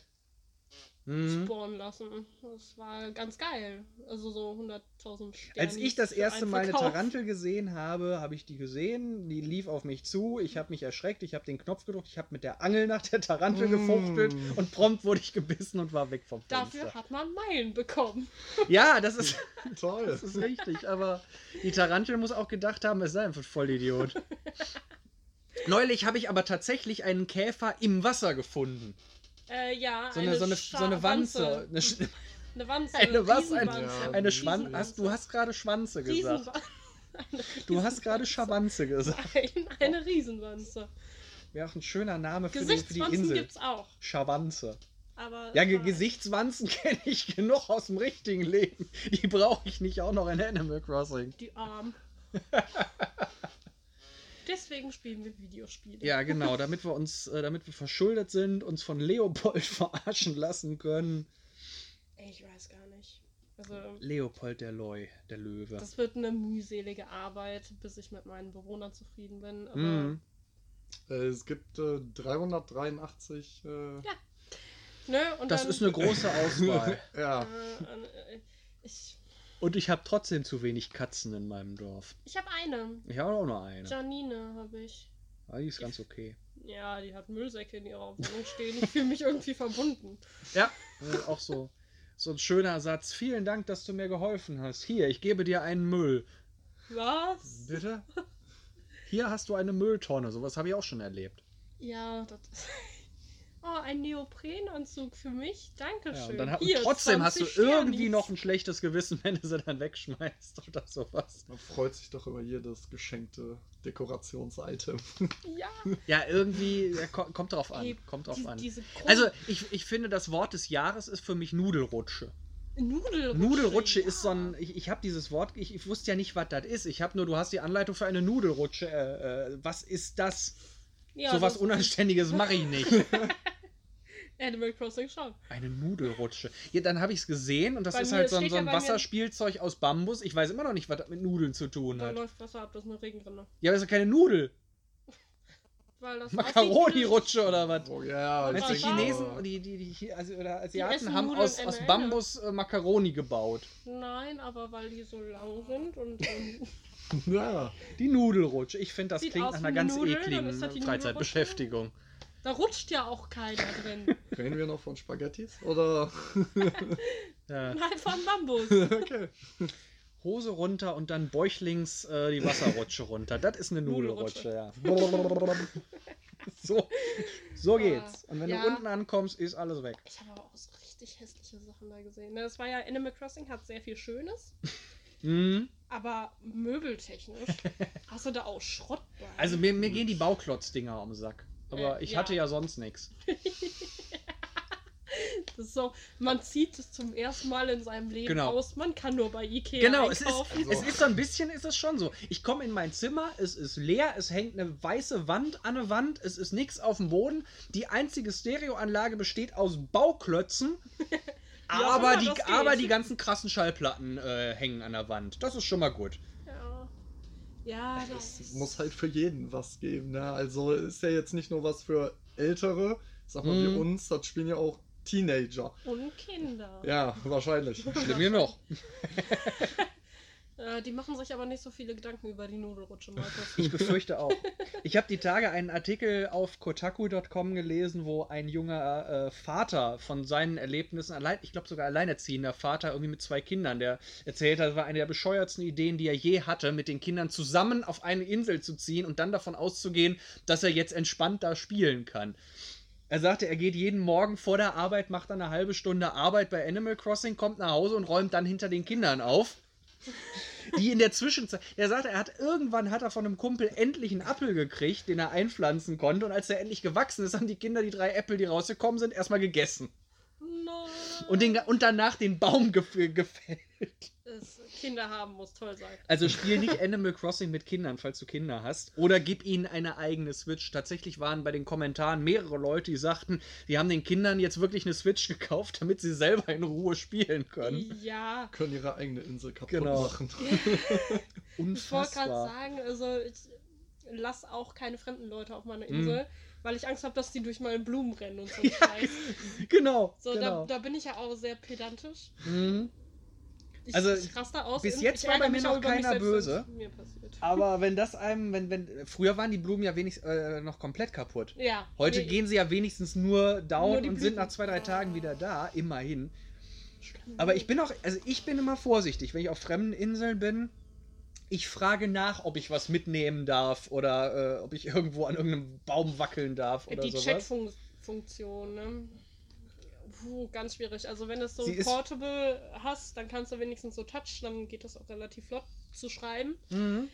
Mhm. spawnen lassen. Das war ganz geil. Also so 100.000 Sterne. Als ich das erste Mal eine. Tarantel gesehen habe, habe ich die gesehen, die lief auf mich zu, ich habe mich erschreckt, ich habe den Knopf gedrückt, ich habe mit der Angel nach der Tarantel Mm. gefuchtelt und prompt wurde ich gebissen und war weg vom Fenster. Dafür hat man Meilen bekommen. Ja, das ist, Toll. das ist richtig, aber die Tarantel muss auch gedacht haben, es sei einfach Vollidiot. Neulich habe ich aber tatsächlich einen Käfer im Wasser gefunden. Äh, ja, So eine, so eine, so eine Wanze. Eine, Sch- Eine Wanze. eine was? Ja. eine Schwan Riesenwanze. hast, du hast gerade Schwanze gesagt. Eine Du hast gerade Schawanze gesagt. Nein, eine Riesenwanze. Wäre auch ein schöner Name für die, für die Gesichtswanzen Insel. gibt's auch. Schawanze. Aber Ja, Ge Gesichtswanzen kenne ich genug aus dem richtigen Leben. Die brauche ich nicht auch noch in Animal Crossing. Die Arm. Deswegen spielen wir Videospiele. Ja, genau, damit wir uns, äh, damit wir verschuldet sind, uns von Leopold verarschen lassen können. Ey, ich weiß gar nicht. Also, Leopold der Leu, der Löwe. das wird eine mühselige Arbeit, bis ich mit meinen Bewohnern zufrieden bin. Aber Mhm. Äh, Es gibt äh, 383. Äh, nö, und Das dann, ist eine große Auswahl. ja. Äh, äh, ich Und ich habe trotzdem zu wenig Katzen in meinem Dorf. ich habe eine. Ich habe auch nur eine. Janine habe ich. Ah, die ist ganz okay. Ja, die hat Müllsäcke in ihrer Wohnung stehen. Ich fühle mich irgendwie verbunden. Ja, äh, auch so. So ein schöner Satz. Vielen Dank, dass du mir geholfen hast. Hier, ich gebe dir einen Müll. Was? Bitte? Hier hast du eine Mülltonne. Sowas habe ich auch schon erlebt. Ja, das. Oh, ein Neoprenanzug für mich. Dankeschön. Ja, und, dann, hat- Hier, trotzdem hast du 20 Sternis. irgendwie noch ein schlechtes Gewissen, wenn du sie dann wegschmeißt oder sowas. Man freut sich doch über jedes geschenkte Dekorations-Item. Ja, Ja, irgendwie ja, ko- kommt drauf an. Kommt drauf die, an. Also, ich, ich finde, das Wort des Jahres ist für mich Nudelrutsche. Nudelrutsche. Nudelrutsche ja. ist so ein. Ich, ich habe dieses Wort, ich, ich wusste ja nicht, was das ist. Ich habe nur, du hast die Anleitung für eine Nudelrutsche. Äh, äh, was ist das? Ja, Sowas Unanständiges mache ich nicht. Animal Crossing schon. Eine Nudelrutsche. Ja, dann habe ich es gesehen und das Bei ist halt so so ein Wasserspielzeug aus Bambus. Ich weiß immer noch nicht, was das mit Nudeln zu tun Da hat. läuft Wasser ab, das ist eine Regenrinne. Ja, aber das ist keine Nudel. Weil das Macaroni-Rutsche oder was? Oh ja, die Chinesen die, die, die, Chi- also, oder Asiaten haben Nudeln aus, aus Bambus äh, Macaroni gebaut. Nein, aber weil die so lang sind und ähm, ja. Die Nudelrutsche. Ich finde, das Sieht klingt nach einer ganz Nudeln, dann ekligen die Freizeitbeschäftigung. da rutscht ja auch keiner drin. Reden wir noch von Spaghettis? Oder? Ja. Nein, von Bambus. okay. Hose runter und dann bäuchlings äh, die Wasserrutsche runter. Das ist eine Nudelrutsche, ja. so, so geht's. Und wenn Ja. du unten ankommst, ist alles weg. Ich habe aber auch so richtig hässliche Sachen da gesehen. Ne, Das war ja Animal Crossing, hat sehr viel Schönes, Mhm. aber möbeltechnisch hast du da auch Schrott bei. Also mir, mir gehen die Bauklotz-Dinger am Sack. Aber Äh, ich ja. hatte ja sonst nichts. das ist so, man zieht es zum ersten Mal in seinem Leben Genau. aus. Man kann nur bei Ikea Genau, es ist, einkaufen. es ist so ein bisschen, ist es schon so. Ich komme in mein Zimmer, es ist leer, es hängt eine weiße Wand an der Wand, es ist nichts auf dem Boden. Die einzige Stereoanlage besteht aus Bauklötzen. aber, aber die, aber die ganzen krassen Schallplatten äh, hängen an der Wand. Das ist schon mal gut. Ja, ja das Es muss halt für jeden was geben. Ne? Also ist ja jetzt nicht nur was für Ältere, sag mal Mhm. wie uns, das spielen ja auch Teenager. und Kinder. Ja, wahrscheinlich. Schlimm genug. Äh, die machen sich aber nicht so viele Gedanken über die Nudelrutsche, Markus. Ich befürchte auch. Ich habe die Tage einen Artikel auf kotaku.com gelesen, wo ein junger äh, Vater von seinen Erlebnissen, allein, ich glaube sogar alleinerziehender Vater, irgendwie mit zwei Kindern, der erzählt hat, das war eine der bescheuertsten Ideen, die er je hatte, mit den Kindern zusammen auf eine Insel zu ziehen und dann davon auszugehen, dass er jetzt entspannt da spielen kann. Er sagte, er geht jeden Morgen vor der Arbeit, macht dann eine halbe Stunde Arbeit bei Animal Crossing, kommt nach Hause und räumt dann hinter den Kindern auf. Die in der Zwischenzeit, er sagte, er hat irgendwann hat er von einem Kumpel endlich einen Apfel gekriegt, den er einpflanzen konnte. Und als er endlich gewachsen ist, haben die Kinder die drei Äpfel, die rausgekommen sind, erstmal gegessen. Nein. Und, den, und danach den Baum gef gefällt. Es, Kinder haben muss toll sein. Also spiel nicht Animal Crossing mit Kindern, falls du Kinder hast. Oder gib ihnen eine eigene Switch. Tatsächlich waren bei den Kommentaren mehrere Leute, die sagten, die haben den Kindern jetzt wirklich eine Switch gekauft, damit sie selber in Ruhe spielen können. Ja. Können ihre eigene Insel kaputt Genau. machen. Ich wollte gerade Unfassbar. sagen, also ich lass auch keine fremden Leute auf meine Insel, weil ich Angst habe, dass die durch meine Blumen rennen und so. Scheiß. Genau. So, genau. da, da bin ich ja auch sehr pedantisch. Mhm. Ich, Also, ich raste aus. bis jetzt war bei mir noch keiner böse. Aber wenn das einem, wenn, wenn, früher waren die Blumen ja wenigstens äh, noch komplett kaputt. Ja. Heute nee, gehen sie ja wenigstens nur down Nur die und sind nach zwei, drei. Tagen wieder da, immerhin. Aber ich bin auch, also ich bin immer vorsichtig, wenn ich auf fremden Inseln bin. Ich frage nach, ob ich was mitnehmen darf oder äh, ob ich irgendwo an irgendeinem Baum wackeln darf oder Die sowas. Chat-Funktion, ne? Puh, ganz schwierig. Also wenn du es so Sie ist- portable hast, dann kannst du wenigstens so touch, dann geht das auch relativ flott zu schreiben. Mhm.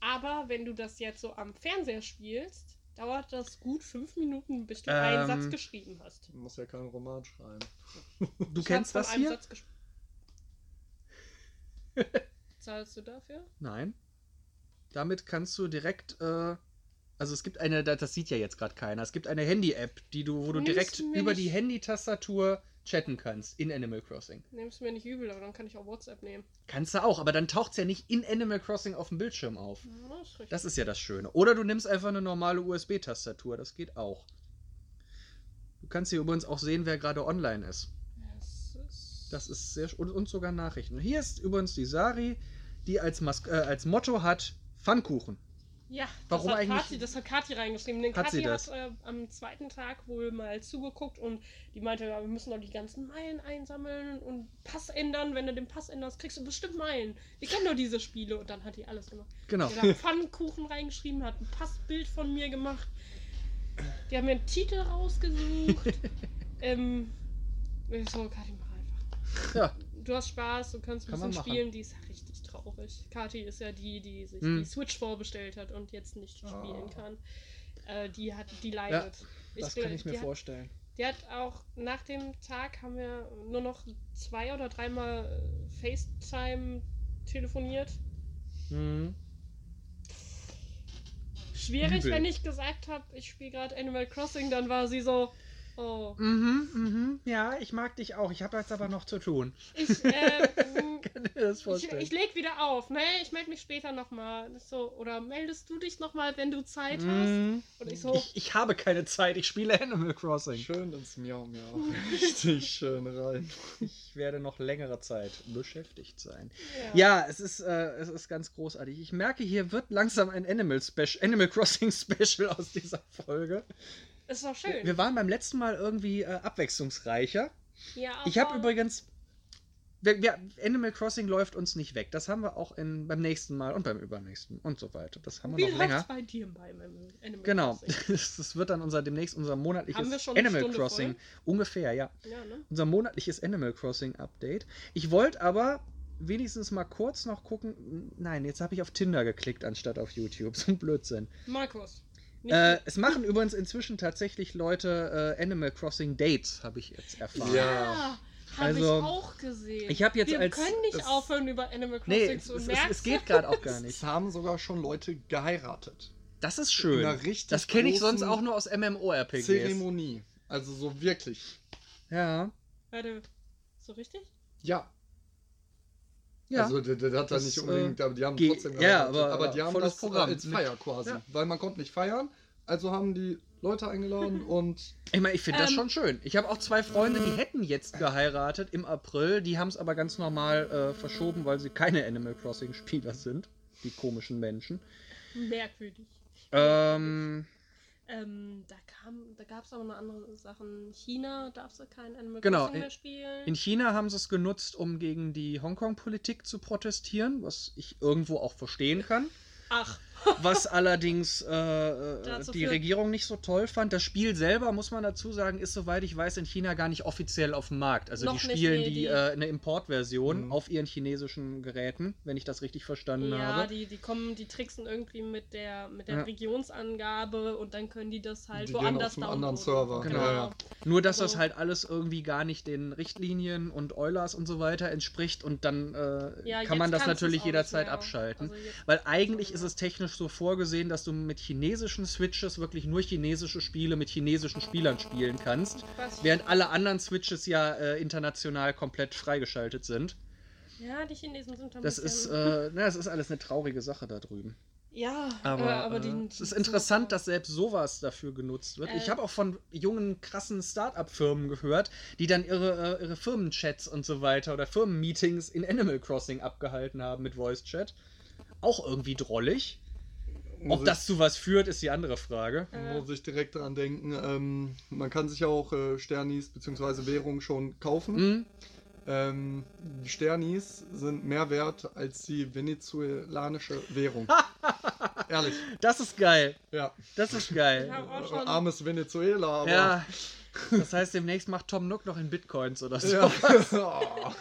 Aber wenn du das jetzt so am Fernseher spielst, dauert das gut fünf Minuten, bis du Ähm, einen Satz geschrieben hast. Du musst ja keinen Roman schreiben. Du Ich kennst das hier? Zahlst du dafür? Nein. Damit kannst du direkt, äh, also es gibt eine, da- das sieht ja jetzt gerade keiner, es gibt eine Handy-App, die du, wo du Nimm's direkt über die Handy-Tastatur chatten kannst in Animal Crossing. Nimm's mir nicht übel, aber dann kann ich auch WhatsApp nehmen. Kannst du auch, aber dann taucht es ja nicht in Animal Crossing auf dem Bildschirm auf. Ja, ist. Das ist ja das Schöne. Oder du nimmst einfach eine normale USB-Tastatur, das geht auch. Du kannst hier übrigens auch sehen, wer gerade online ist. Das ist, Das ist sehr und, und sogar Nachrichten. Hier ist übrigens die Sari, die als, Mas äh, als Motto hat Pfannkuchen. Ja, Warum das hat eigentlich- Kathi, das hat Kathi reingeschrieben. Denn Hat Kathi hat äh, am zweiten Tag wohl mal zugeguckt und die meinte, ja, wir müssen doch die ganzen Meilen einsammeln und Pass ändern. Wenn du den Pass änderst, kriegst du bestimmt Meilen. Ich kenne doch diese Spiele. Und dann hat die alles gemacht. Genau. Die hat Pfannkuchen reingeschrieben, hat ein Passbild von mir gemacht. Die haben mir einen Titel rausgesucht. ähm, ich so, Kathi, mach einfach. Ja. Du hast Spaß, du kannst ein Kann bisschen spielen, die ist richtig traurig. Kathi ist ja die, die sich Hm. die Switch vorbestellt hat und jetzt nicht spielen Oh. kann. Äh, die hat, die leidet. Das gl- kann ich mir die hat, vorstellen. Die hat auch nach dem Tag haben wir nur noch zwei oder dreimal FaceTime telefoniert. Mhm. Schwierig, Übel. wenn ich gesagt habe, ich spiele gerade Animal Crossing, dann war sie so, oh. Mhm, mhm. Ja, ich mag dich auch. Ich habe jetzt aber noch zu tun. Ich, äh, Kann dir das ich, vorstellen? ich leg wieder auf, ne? Ich melde mich später nochmal. So, oder meldest du dich nochmal, wenn du Zeit hast? Mhm. Und ich so, Ich, ich habe keine Zeit, ich spiele Animal Crossing. Schön ins Miau Miau. Richtig schön rein. Ich werde noch längere Zeit beschäftigt sein. ja. Ja, es ist, äh, es ist ganz großartig. Ich merke, hier wird langsam ein Animal, Special, Animal Crossing Special aus dieser Folge. Ist doch schön. Wir waren beim letzten Mal irgendwie äh, abwechslungsreicher. ja, Ich habe aber übrigens. Wir, wir, Animal Crossing läuft uns nicht weg. Das haben wir auch in, beim nächsten Mal und beim übernächsten und so weiter. Das haben wir Wie noch läuft's länger. bei dir beim Animal Genau. Crossing? Das wird dann unser demnächst unser monatliches Haben wir schon eine Animal Stunde Crossing. Ungefähr, ja. Ja, ne? Unser monatliches Animal Crossing Update. Ich wollte aber wenigstens mal kurz noch gucken. Nein, jetzt habe ich auf Tinder geklickt anstatt auf YouTube. So ein Blödsinn. Markus. Äh, es machen übrigens inzwischen tatsächlich Leute äh, Animal Crossing Dates, habe ich jetzt erfahren. Ja, habe Also, ich auch gesehen. ich jetzt Wir als- können nicht es- aufhören, über Animal Crossing Nee, es, zu es, es, merken. es geht gerade auch gar nicht. Es haben sogar schon Leute geheiratet. Das ist schön. Das kenne ich sonst auch nur aus MMORPGs. Zeremonie. Also so wirklich. Ja. Warte, so richtig? Ja. Ja. Also der, der hat da Das, nicht unbedingt, aber die haben ge- trotzdem ja, aber- aber, die haben das Programm. als Feier quasi. Ja. Weil man konnte nicht feiern, also haben die Leute eingeladen und Ich meine, ich finde das Ähm. schon schön. Ich habe auch zwei Freunde, die hätten jetzt geheiratet im April. Die haben es aber ganz normal äh, verschoben, weil sie keine Animal Crossing Spieler sind. Die komischen Menschen. Merkwürdig. Ähm, Ähm, da kam, da gab es aber noch andere Sachen. China darfst du kein Animal Genau, Crossing in- mehr spielen. in China haben sie es genutzt, um gegen die Hongkong-Politik zu protestieren, was ich irgendwo auch verstehen kann. Ach, Was allerdings äh, äh, die Regierung nicht so toll fand. Das Spiel selber, muss man dazu sagen, ist, soweit ich weiß, in China gar nicht offiziell auf dem Markt. Also Noch die nicht, spielen nee, die, die- äh, eine Importversion Mhm. auf ihren chinesischen Geräten, wenn ich das richtig verstanden ja, habe. die, die kommen, die tricksen irgendwie mit der, mit der Ja. Regionsangabe und dann können die das halt Die gehen woanders auf einen anderen. Server. Genau. Ja, ja. Nur, dass So. das halt alles irgendwie gar nicht den Richtlinien und Eulers und so weiter entspricht und dann äh, Ja, kann man das natürlich jederzeit nicht abschalten. Also Weil eigentlich ist es technisch so vorgesehen, dass du mit chinesischen Switches wirklich nur chinesische Spiele mit chinesischen Spielern spielen kannst, Was? während alle anderen Switches ja äh, international komplett freigeschaltet sind. Ja, die Chinesen sind ein Das ist, äh, na, das ist alles eine traurige Sache da drüben. ja, Aber, äh, aber die, äh, es ist interessant, dass selbst sowas dafür genutzt wird. ich Äh. habe auch von jungen, krassen Start-up-Firmen gehört, die dann ihre, äh, ihre Firmenchats und so weiter oder Firmenmeetings in Animal Crossing abgehalten haben mit Voice-Chat. Auch irgendwie drollig. Ob das zu was führt, ist die andere Frage. Äh. Muss ich direkt dran denken. Ähm, man kann sich ja auch äh, Sternis bzw. Währung schon kaufen. Hm? Ähm, die Sternis sind mehr wert als die venezuelanische Währung. Ehrlich, Das ist geil. ja. Das ist geil. hab auch schon, Armes Venezuela, aber. Ja. Das heißt, demnächst macht Tom Nook noch in Bitcoins oder so. Ja.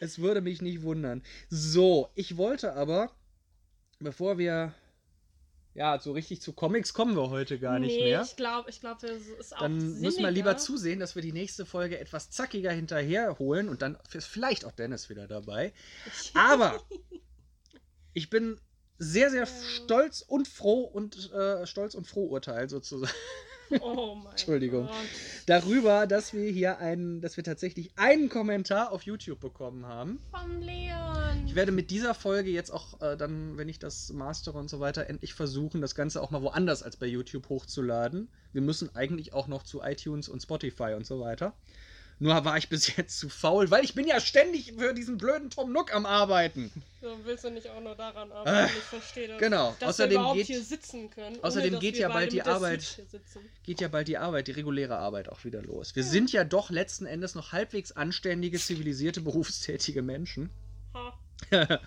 Es würde mich nicht wundern. So, ich wollte aber, bevor wir. Ja, so richtig zu Comics kommen wir heute gar nicht nee, mehr. ich glaube, ich glaube, das ist auch Dann müssen wir sinniger. lieber zusehen, dass wir die nächste Folge etwas zackiger hinterherholen und dann ist vielleicht auch Dennis wieder dabei. Aber ich bin sehr, sehr stolz und froh und äh, stolz und froh urteil sozusagen Oh mein Entschuldigung. Gott. darüber, dass wir hier einen, dass wir tatsächlich einen Kommentar auf YouTube bekommen haben. Vom Leon. Ich werde mit dieser Folge jetzt auch äh, dann, wenn ich das mastere und so weiter, endlich versuchen, das Ganze auch mal woanders als bei YouTube hochzuladen. Wir müssen eigentlich auch noch zu iTunes und Spotify und so weiter. Nur war ich bis jetzt zu faul, weil ich bin ja ständig für diesen blöden Tom Nook am Arbeiten. So, willst du nicht auch nur daran arbeiten? Äh, ich verstehe das. genau. Dass Außerdem wir überhaupt geht- hier sitzen können. außerdem geht ja bald die Arbeit-. Geht ja bald die Arbeit, die reguläre Arbeit auch wieder los. Wir sind ja doch letzten Endes noch halbwegs anständige, zivilisierte, berufstätige Menschen. Ha.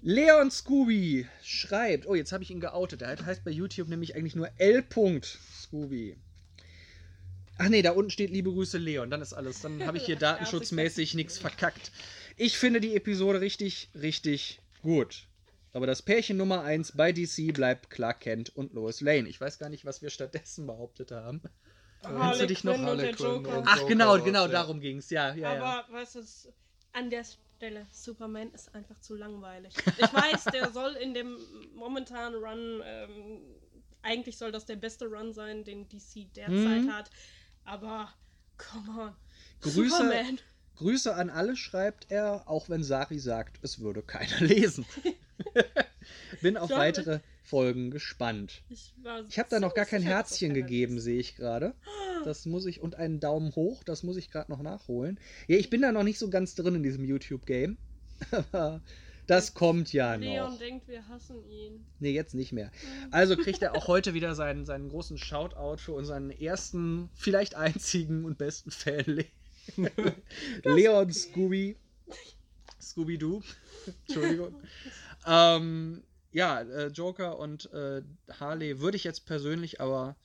Leon Scooby schreibt, oh, jetzt habe ich ihn geoutet. Der heißt bei YouTube nämlich eigentlich nur L. Scooby. Ach nee, da unten steht liebe Grüße Leon, dann ist alles. Dann habe ich hier datenschutzmäßig nichts verkackt. Ich finde die Episode richtig, richtig gut. Aber das Pärchen Nummer 1 bei DC bleibt Clark Kent und Lois Lane. Ich weiß gar nicht, was wir stattdessen behauptet haben. Erinnerst du dich noch? Harley Quinn Joker. und- Ach, genau, genau, ja. darum ging es. Ja, ja, ja. Aber weißt du, an der Stelle, Superman ist einfach zu langweilig. Ich weiß, der soll in dem momentanen Run, ähm, eigentlich soll das der beste Run sein, den DC derzeit Mhm. hat. Aber, come on. Grüße, Superman. Grüße an alle, schreibt er, auch wenn Sari sagt, es würde keiner lesen. Bin auf weitere Folgen gespannt. Ich, Ich habe da noch gar kein Herzchen gegeben, sehe ich gerade. Das muss ich und einen Daumen hoch, das muss ich gerade noch nachholen. Ja, ich bin da noch nicht so ganz drin in diesem YouTube-Game. Aber das kommt ja Leon noch. denkt, wir hassen ihn. Nee, jetzt nicht mehr. Also kriegt er auch heute wieder seinen, seinen großen Shoutout für unseren ersten, vielleicht einzigen und besten Fan, Le Leon Scooby. Scooby-Doo. Entschuldigung. ähm, ja, äh, Joker und äh, Harley würde ich jetzt persönlich aber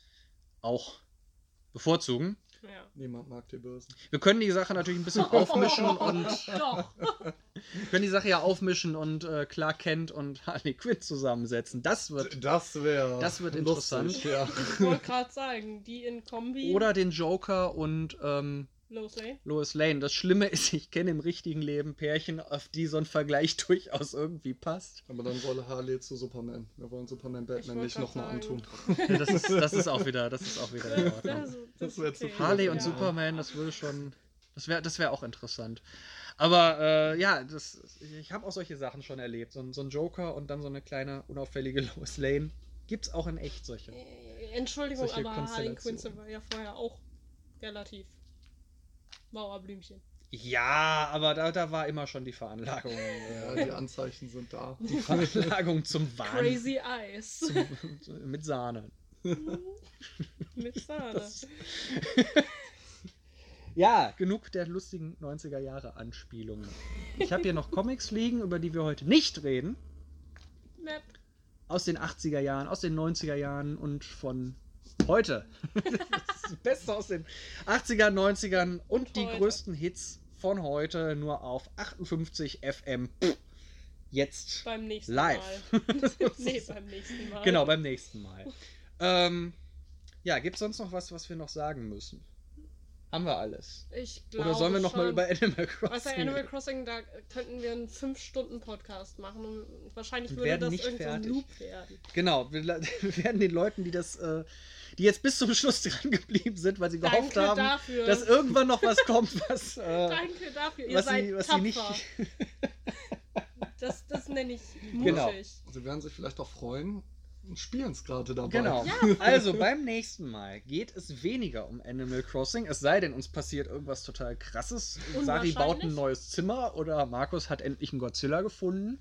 auch bevorzugen. Ja. Niemand mag die Bösen. Wir können die Sache natürlich ein bisschen aufmischen und Doch. wir können die Sache ja aufmischen und äh, Clark Kent und Harley Quinn zusammensetzen. Das wird Das wäre. Das wird lustig, interessant. Ja. Ich wollte gerade sagen, die in Kombi. oder den Joker und ähm, Lois Lane. Lois Lane. Das Schlimme ist, ich kenne im richtigen Leben Pärchen, auf die so ein Vergleich durchaus irgendwie passt. Aber dann soll Harley zu Superman. Wir wollen Superman Batman nicht nochmal antun. Ja, das, ist, das ist auch wieder, das ist auch wieder in Ordnung. Das, Das zu okay. viel. Harley und Ja. Superman, das würde schon. Das wäre das wär auch interessant. Aber äh, ja, das, ich habe auch solche Sachen schon erlebt. So, ein- so ein Joker und dann so eine kleine, unauffällige Lois Lane. Gibt's auch in echt solche. Äh, Entschuldigung, Solche aber Harley. Quinzel war ja vorher auch relativ Mauerblümchen. Ja, aber da, da war immer schon die Veranlagung. Ja, die Anzeichen sind da. die Veranlagung zum Wahn. Crazy Eyes. Zum, mit Sahne. Mit Sahne. Das- Ja, genug der lustigen 90er Jahre Anspielungen. Ich habe hier noch Comics liegen, über die wir heute nicht reden. Map. Aus den 80er Jahren, aus den 90er Jahren und von heute. Das Beste aus den 80er, 90ern und, Und die heute. größten Hits von heute nur auf 58 FM. Jetzt. Beim nächsten Live. Mal. nee, beim nächsten Mal. Genau, beim nächsten Mal. ähm, ja, gibt es sonst noch was, was wir noch sagen müssen? Haben wir alles? Ich glaube Oder sollen wir noch mal schon. über Animal Was Crossing bei Animal? Crossing, da könnten wir einen 5-Stunden-Podcast machen und wahrscheinlich Wir würde das nicht irgend so ein. Loop werden. Genau, wir, wir werden den Leuten, die das, äh, die jetzt bis zum Schluss dran geblieben sind, weil sie gehofft Danke haben, dafür. dass irgendwann noch was kommt, was, äh, Danke dafür. Ihr was, seid sie, was sie tapfer. nicht. Das, das nenne ich mutig. Genau. Sie werden sich vielleicht auch freuen spielen es gerade dabei. Genau. Also beim nächsten Mal geht es weniger um Animal Crossing, es sei denn, uns passiert irgendwas total krasses. Sari baut ein neues Zimmer oder Markus hat endlich einen Godzilla gefunden.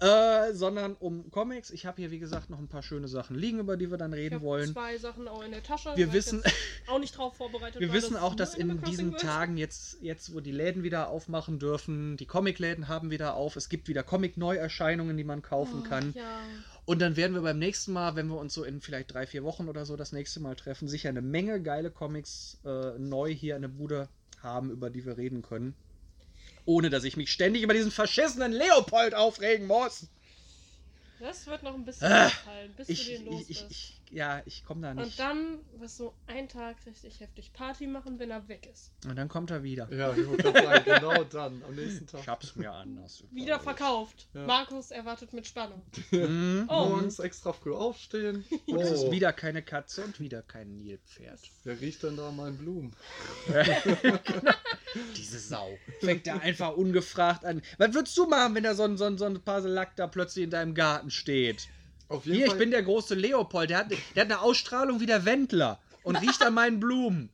Äh, sondern um Comics. Ich habe hier, wie gesagt, noch ein paar schöne Sachen liegen, über die wir dann Ich reden habe wollen. zwei Sachen auch in der Tasche. Wir ich wissen- auch nicht drauf vorbereitet Wir war, wissen dass auch, dass in diesen wird. Tagen jetzt, jetzt, wo die Läden wieder aufmachen dürfen, die Comicläden haben wieder auf, es gibt wieder Comic-Neuerscheinungen, die man kaufen Oh, kann. Ja. Und dann werden wir beim nächsten Mal, wenn wir uns so in vielleicht drei, vier Wochen oder so das nächste Mal treffen, sicher eine Menge geile Comics äh, neu hier in der Bude haben, über die wir reden können. Ohne dass ich mich ständig über diesen verschissenen Leopold aufregen muss. Das wird noch ein bisschen Ah, auffallen, bis Ich, du den los ich, ich, bist. ich, ja, ich komme da Und nicht. dann wirst du einen Tag richtig heftig Party machen, wenn er weg ist. Und dann kommt er wieder. Ja, ich wollte sagen, genau dann, am nächsten Ich Tag. hab's mir anders. Wieder verkauft. Ja. Markus erwartet mit Spannung. Mhm. Oh. Morgens extra früh aufstehen. Und es ist Oh, wieder keine Katze und wieder kein Nilpferd. wer riecht denn da mein Blumen? Diese Sau. Fängt er einfach ungefragt an. Was würdest du machen, wenn da so ein, so ein, so ein Paselack da plötzlich in deinem Garten steht? Auf jeden Hier, ich Fall. bin der große Leopold. Der hat, der hat eine Ausstrahlung wie der Wendler und riecht an meinen Blumen.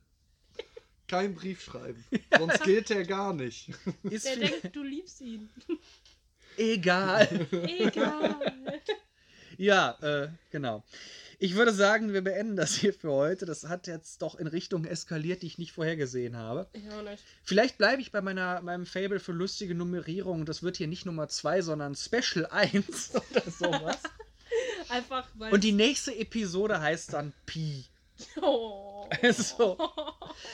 kein Brief schreiben. Sonst geht der gar nicht. Ist Der denkt, du liebst ihn. egal. Egal. Ja, äh, genau. Ich würde sagen, wir beenden das hier für heute. Das hat jetzt doch in Richtung eskaliert, die ich nicht vorhergesehen habe. Ich auch nicht. Vielleicht bleibe ich bei meiner, meinem Fable für lustige Nummerierung. Das wird hier nicht Nummer 2, sondern Special 1 oder sowas. Einfach weil. Und die nächste Episode heißt dann Pi. Oh. So.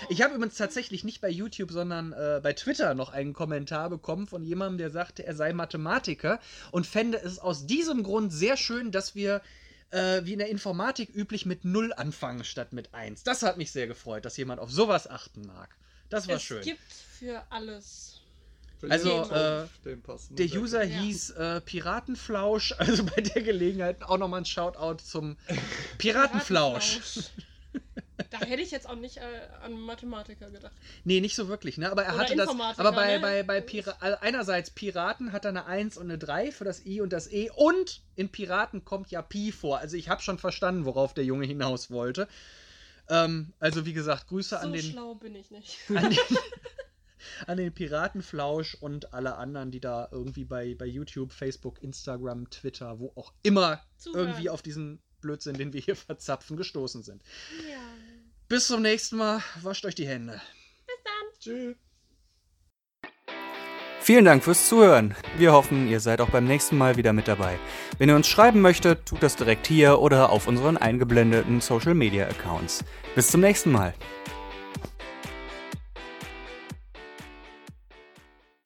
Ich habe übrigens tatsächlich nicht bei YouTube, sondern äh, bei Twitter noch einen Kommentar bekommen von jemandem, der sagte, er sei Mathematiker und fände es aus diesem Grund sehr schön, dass wir äh, wie in der Informatik üblich mit 0 anfangen statt mit 1. Das hat mich sehr gefreut, dass jemand auf sowas achten mag. Das war es schön. gibt für alles. Also, äh, Der. User Ja. hieß äh, Piratenflausch, also bei der Gelegenheit auch nochmal ein Shoutout zum Piratenflausch. Da hätte ich jetzt auch nicht äh, an Mathematiker gedacht. Nee, nicht so wirklich, ne? Aber er Oder hatte das. Aber bei, ne? bei, bei Pira also einerseits Piraten hat er eine 1 und eine 3 für das I und das E. Und in Piraten kommt ja Pi vor. Also ich habe schon verstanden, worauf der Junge hinaus wollte. Ähm, also wie gesagt, Grüße an so den, schlau bin ich nicht. an den, an den Piratenflausch und alle anderen, die da irgendwie bei, bei YouTube, Facebook, Instagram, Twitter, wo auch immer Zuhören. irgendwie auf diesen Blödsinn, den wir hier verzapfen, gestoßen sind. Ja. Bis zum nächsten Mal. Wascht euch die Hände. Tschüss. Vielen Dank fürs Zuhören. Wir hoffen, ihr seid auch beim nächsten Mal wieder mit dabei. Wenn ihr uns schreiben möchtet, tut das direkt hier oder auf unseren eingeblendeten Social Media Accounts. Bis zum nächsten Mal.